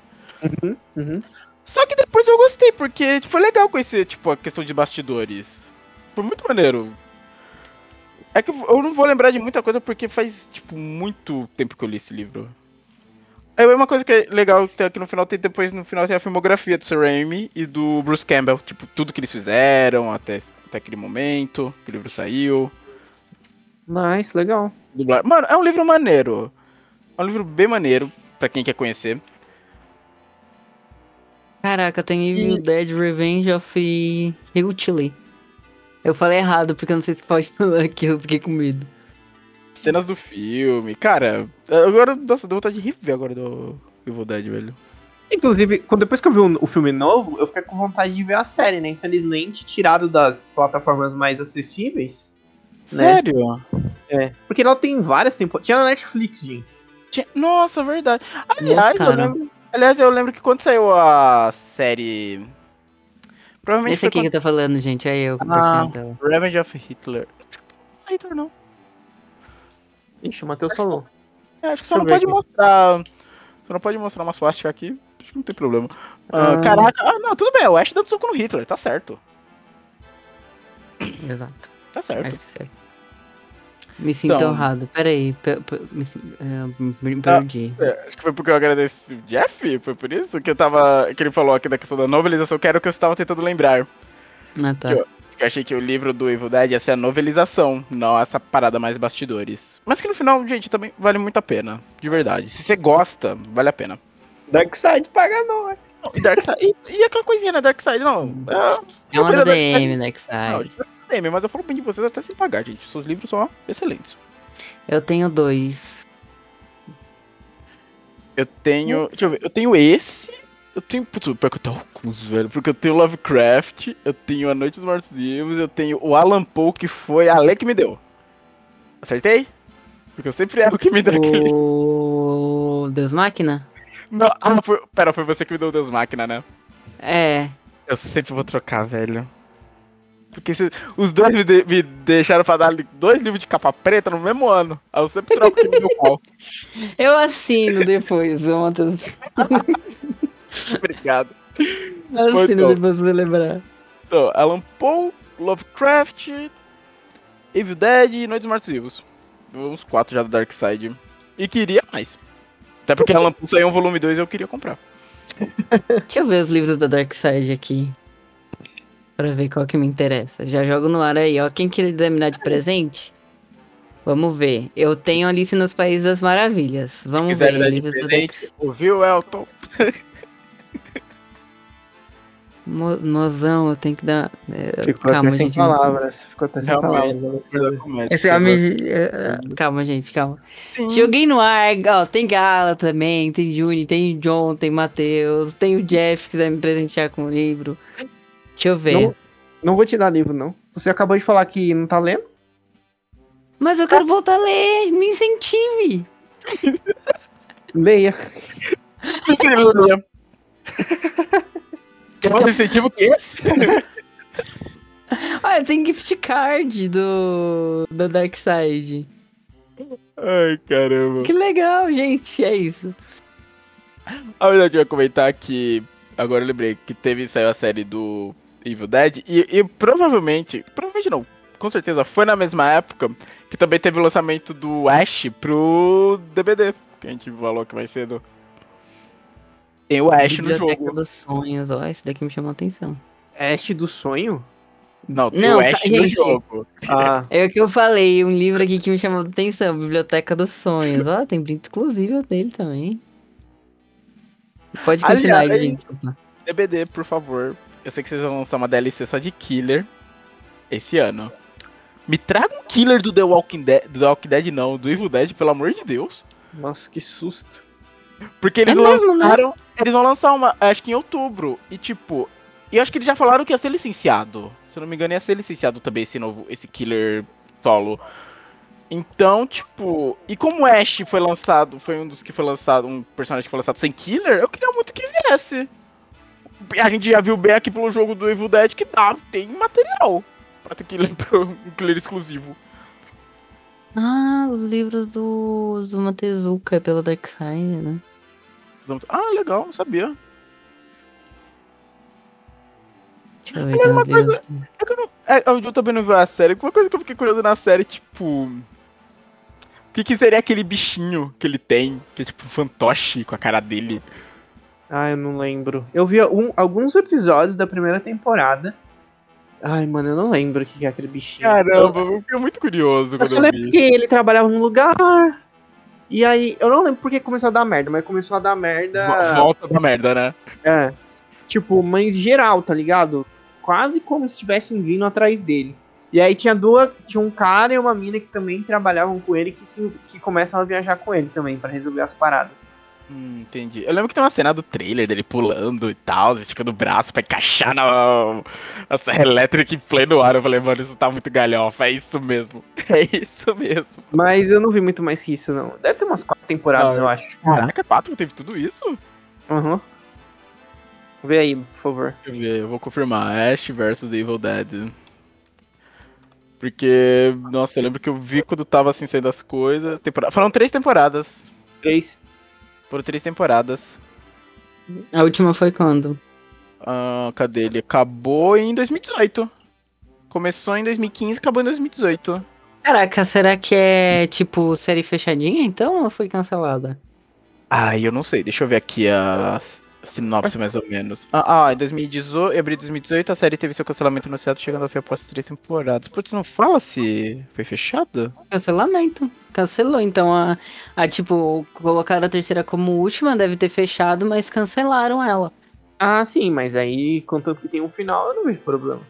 Uhum, uhum. Só que depois eu gostei, porque foi legal conhecer, tipo, a questão de bastidores. Foi muito maneiro. É que eu não vou lembrar de muita coisa porque faz, tipo, muito tempo que eu li esse livro. É uma coisa que é legal que aqui no final tem depois no final tem a filmografia do Sir Raimi e do Bruce Campbell, tipo, tudo que eles fizeram até, até aquele momento, que o livro saiu. Nice, legal. Mano, é um livro maneiro. É um livro bem maneiro para quem quer conhecer. Caraca, tem Evil e... Dead Revenge of Hiltily. Eu falei errado, porque eu não sei se pode falar aqui, eu fiquei com medo. Cenas do filme. Cara, agora, nossa, deu vontade de rever agora do Evil Dead, velho. Inclusive, quando, depois que eu vi o, o, filme novo, eu fiquei com vontade de ver a série, né? Infelizmente, tirado das plataformas mais acessíveis. Né? Sério? Né? É. Porque ela tem várias temporadas. Tinha na Netflix, gente. Tinha... Nossa, verdade. Aliás, Nossa, eu lembro, Aliás, eu lembro que quando saiu a série. Provavelmente. Esse aqui quando... que eu tô falando, gente, é eu. Ah, Revenge of Hitler. Não Hitler não. Ixi, o Matheus falou. É, acho que você não pode aqui. mostrar. Você não pode mostrar uma swastika aqui. Acho que não tem problema. Ah, ah. Caraca, ah, não, tudo bem. O Ash dando soco no Hitler, tá certo. Exato. Tá certo. Acho que certo. Me sinto então, honrado. Peraí, me, perdi. Ah, é, acho que foi porque eu agradeci o Jeff, foi por isso que eu tava. que ele falou aqui da questão da novelização, que era o que eu estava tentando lembrar. Ah, tá. Que eu, que eu achei que o livro do Evil Dead ia ser a novelização, não essa parada mais bastidores. Mas que no final, gente, também vale muito a pena. De verdade. Se você gosta, vale a pena. Darkseid paga nós. E, Darkseid, e, e aquela coisinha, né? Darkseid, não. É, é uma DM, Darkseid. Não, prêmio, mas eu falo bem de vocês até sem pagar, gente. Seus livros são excelentes. Eu tenho dois. Eu tenho. Nossa. Deixa eu ver. Eu tenho esse. Eu tenho. Putz, pior que eu tenho alguns, velho. Porque eu tenho Lovecraft, eu tenho A Noite dos Mortos Vivos, eu tenho o Alan Poe, que foi a lei que me deu. Acertei? Porque eu sempre erro que me deu o... aquele. O. Deus Máquina? Não, ah, foi. Pera, foi você que me deu o Deus Máquina, né? É. Eu sempre vou trocar, velho. Porque se, os dois me, de, me, deixaram pra dar dois livros de capa preta no mesmo ano. Aí eu sempre troco o meu pau. Eu assino depois, ontem. Obrigado. Eu assino então. depois pra lembrar. Então, Alan Poe, Lovecraft, Evil Dead e Noites Mortos Vivos. Uns quatro já do Dark Side. E queria mais. Até porque Alan Poe saiu um volume 2 e eu queria comprar. Deixa eu ver os livros da Dark Side aqui para ver qual que me interessa. Já jogo no ar aí, ó. Quem queria me dar de presente? Vamos ver. Eu tenho Alice nos Países das Maravilhas. Vamos ver. Livros presente, ouviu, Elton? Mo mozão, eu tenho que dar. É, ficou calma, até gente, sem palavras. Ficou até sem palavras. Esse homem. É, calma, gente, calma. Sim. Joguei no ar, ó, tem Gala também, tem Juni, tem John, tem Matheus, tem o Jeff que quiser me presentear com o livro. Deixa eu ver. Não, não vou te dar livro, não. Você acabou de falar que não tá lendo? Mas eu quero voltar a ler, me incentive. Leia. Quer mais incentivo que esse? Olha, tem gift card do, do Dark Side. Ai, caramba. Que legal, gente. É isso. A verdade, eu ia comentar que. Agora eu lembrei que teve saiu a série do Evil Dead. E, e provavelmente. Provavelmente não. Com certeza foi na mesma época que também teve o lançamento do Ash pro DVD. Que a gente falou que vai ser do. Tem o Ash no jogo. Biblioteca dos Sonhos, ó, esse daqui me chamou a atenção. Ash do Sonho? Não, tem Não, o Ash tá, no gente, jogo. Ah. É o que eu falei, um livro aqui que me chamou a atenção, Biblioteca dos Sonhos. Ó, tem brinde exclusivo dele também. Pode continuar, Aliás, gente. DBD, por favor. Eu sei que vocês vão lançar uma DLC só de Killer esse ano. Me traga um Killer do The Walking Dead, do The Walking Dead não, do Evil Dead, pelo amor de Deus. Nossa, que susto. Porque eles é mesmo, né? lançaram. Né? Eles vão lançar uma, acho que em outubro. E tipo. E acho que eles já falaram que ia ser licenciado. Se eu não me engano, ia ser licenciado também esse novo. Esse killer solo. Então, tipo. E como o Ash foi lançado. Foi um dos que foi lançado. Um personagem que foi lançado sem killer, eu queria muito que viesse. A gente já viu bem aqui pelo jogo do Evil Dead que dá, tem material pra ter killer, um killer exclusivo. Ah, os livros do Zuma Tezuka é pela Darkseid, né? Ah, legal, não sabia. Deixa eu ver, tem uma coisa, é que eu, não, é, eu também não vi a série. Uma coisa que eu fiquei curioso na série, tipo. O que, que seria aquele bichinho que ele tem? Que é tipo um fantoche com a cara dele. Ah, eu não lembro. Eu vi um, alguns episódios da primeira temporada. Ai, mano, eu não lembro o que é aquele bichinho. Caramba, eu fiquei muito curioso eu quando eu lembro que ele trabalhava num lugar. E aí, eu não lembro porque começou a dar merda, mas começou a dar merda. Volta da merda, né? É. Tipo, mas geral, tá ligado? Quase como se estivessem vindo atrás dele. E aí tinha duas. Tinha um cara e uma mina que também trabalhavam com ele que, se, que começam a viajar com ele também, para resolver as paradas. Hum, entendi. Eu lembro que tem uma cena do trailer dele pulando e tal, esticando o braço pra encaixar na, na serra elétrica em pleno ar. Eu falei, mano, isso tá muito galhofa, é isso mesmo. É isso mesmo. Mas eu não vi muito mais que isso, não. Deve ter umas quatro temporadas, não, eu acho. Caraca, quatro? Teve tudo isso? Aham. Uhum. Vê aí, por favor. Deixa eu ver, eu vou confirmar. Ash vs Evil Dead. Porque, nossa, eu lembro que eu vi quando tava assim saindo as coisas. Temporada... Foram três temporadas. Três por três temporadas. A última foi quando? Ah, cadê ele? Acabou em 2018. Começou em 2015 acabou em 2018. Caraca, será que é tipo série fechadinha então ou foi cancelada? Ah, eu não sei. Deixa eu ver aqui as sinopse mais ou menos. Ah, ah, em 2018, em abril de 2018, a série teve seu cancelamento anunciado, chegando ao fim após três temporadas. Putz, não fala se foi fechado? Cancelamento. Cancelou, então a, a tipo, colocaram a terceira como última, deve ter fechado, mas cancelaram ela. Ah, sim, mas aí, contanto que tem um final, eu não vejo problema.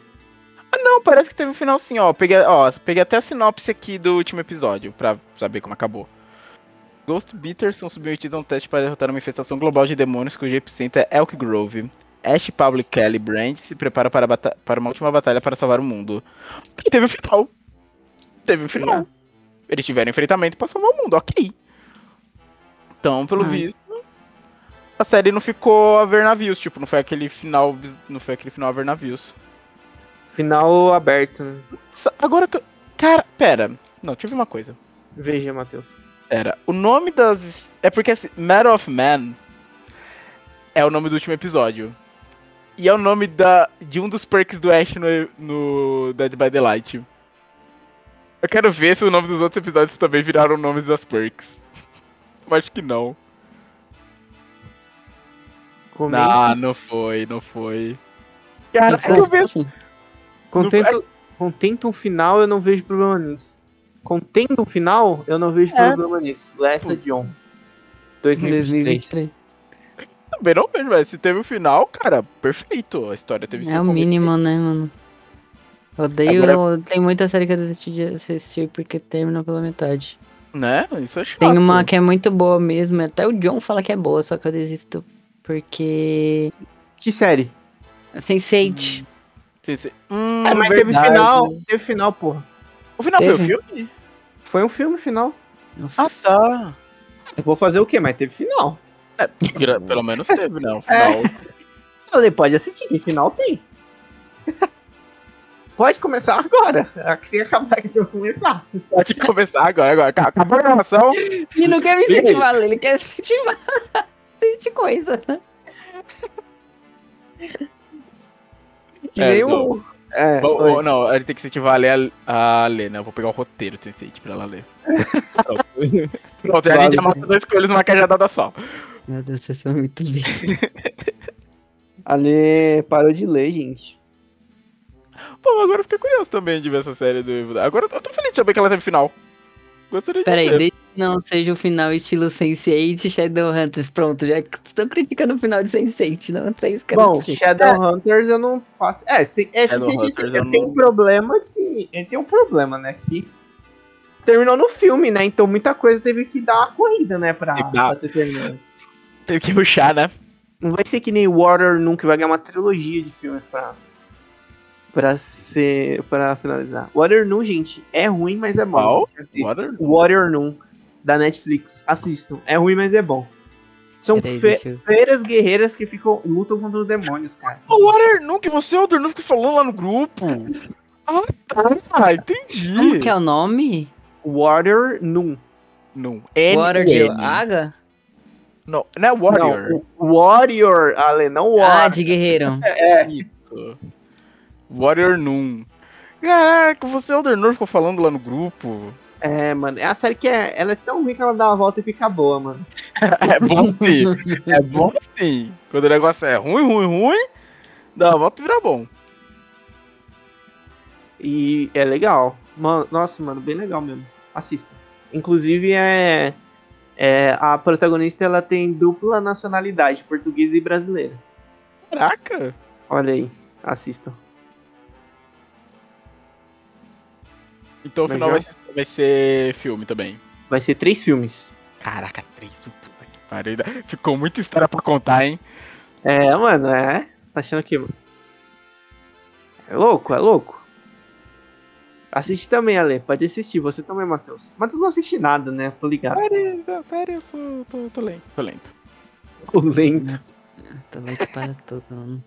Ah, não, parece que teve um final sim, ó. Peguei, ó, peguei até a sinopse aqui do último episódio, pra saber como acabou. Ghost Beaters são submetidos a um teste para derrotar uma infestação global de demônios cujo epicentro é Elk Grove. Ash, Pablo, Kelly e Brand se preparam para, para, uma última batalha para salvar o mundo. E teve um final. Teve um final. É. Eles tiveram enfrentamento para salvar o mundo, ok. Então, pelo hum. visto, a série não ficou a ver navios, tipo, não foi aquele final, não foi aquele final a ver navios. Final aberto. Né? Agora, cara, pera. Não, tive uma coisa. Veja, Matheus. Era. O nome das. É porque assim, Matter of Man é o nome do último episódio. E é o nome da, de um dos perks do Ash no, no Dead by Daylight. Eu quero ver se o nome dos outros episódios também viraram nomes das perks. Eu acho que não. Não, não foi, não foi. Cara, é eu vejo. Contento, contento um final, eu não vejo problema nisso contendo o final, eu não vejo é. problema nisso. Lessa John. 2023. também não vejo, mas se teve o final, cara, perfeito. A história teve É o mínimo, né, mano? Odeio. Agora... Tem muita série que eu desisti de assistir porque termina pela metade. Né? Isso é chato. Tem uma que é muito boa mesmo. Até o John fala que é boa, só que eu desisto porque. Que série? Sense8. Sense... Hum, é, mas verdade. teve final. Teve final, porra. O final teve. foi o filme? Foi um filme final. Nossa. Ah, tá. Eu vou fazer o quê? Mas teve final. É, pelo menos teve, né? O final. É. Você pode assistir, que final tem. Pode começar agora. Assim acabar que você vai começar. Pode começar agora, agora. Acabou a gravação. E não quer me incentivar, ele quer incentivar. Assistir coisa. Que é, nem o. É, Bom, não, a gente tem que incentivar a ler, a, a ler, né? Eu vou pegar o roteiro do Sense8 pra ela ler. Pronto, a gente já mata dois coelhos numa cajadada só. Meu Deus, vocês são muito bem. a Lê parou de ler, gente. Pô, agora eu fiquei curioso também de ver essa série do Evil Agora eu tô feliz de saber que ela teve final. Gostaria de Peraí, desde que não seja o final estilo Sense8 Shadowhunters. Pronto, já estou criticando o final de Sense8, não sei se quero Bom, Shadowhunters é. eu não faço. É, se, é, Sense8 tem um problema que. Ele tem um problema, né? Que terminou no filme, né? Então muita coisa teve que dar uma corrida, né? Pra, pra ter terminado. Teve que ruxar, né? Não vai ser que nem Water nunca vai ganhar uma trilogia de filmes pra, pra ser. para finalizar. Waternoon, gente, é ruim, mas é bom. Waternoon? Waternoon, da Netflix. Assistam. É ruim, mas é bom. São fe eu... feiras guerreiras que ficam lutam contra os demônios, cara. O Waternoon, que você, Waternoon, fica falando lá no grupo. ah, tá, entendi. Como que é o nome? Waternoon. Num. Water de água? Não, não é Warrior. Não, warrior, Ale, não Warrior. Ah, de guerreiro. é. Isso. Warrior Noon. Caraca, você Elder ficou falando lá no grupo. É, mano, é a série que é, ela é tão ruim que ela dá uma volta e fica boa, mano. é bom sim, é bom sim. Quando o negócio é ruim, ruim, ruim, dá uma volta e vira bom. E é legal. Mano, nossa, mano, bem legal mesmo. Assista. Inclusive é, é a protagonista ela tem dupla nacionalidade, portuguesa e brasileira. Caraca! Olha aí, assistam. Então o final vai, ser, vai ser filme também. Vai ser três filmes. Caraca, três, puta que pariu. Ficou muita história pra contar, hein? É, mano, é. Tá achando que. É louco, é louco. Assiste também, Ale. Pode assistir. Você também, Matheus. Matheus não assiste nada, né? Tô ligado. Sério, sério eu sou. Tô, tô lento. Tô lento. O lento. Tô lento para tudo. Não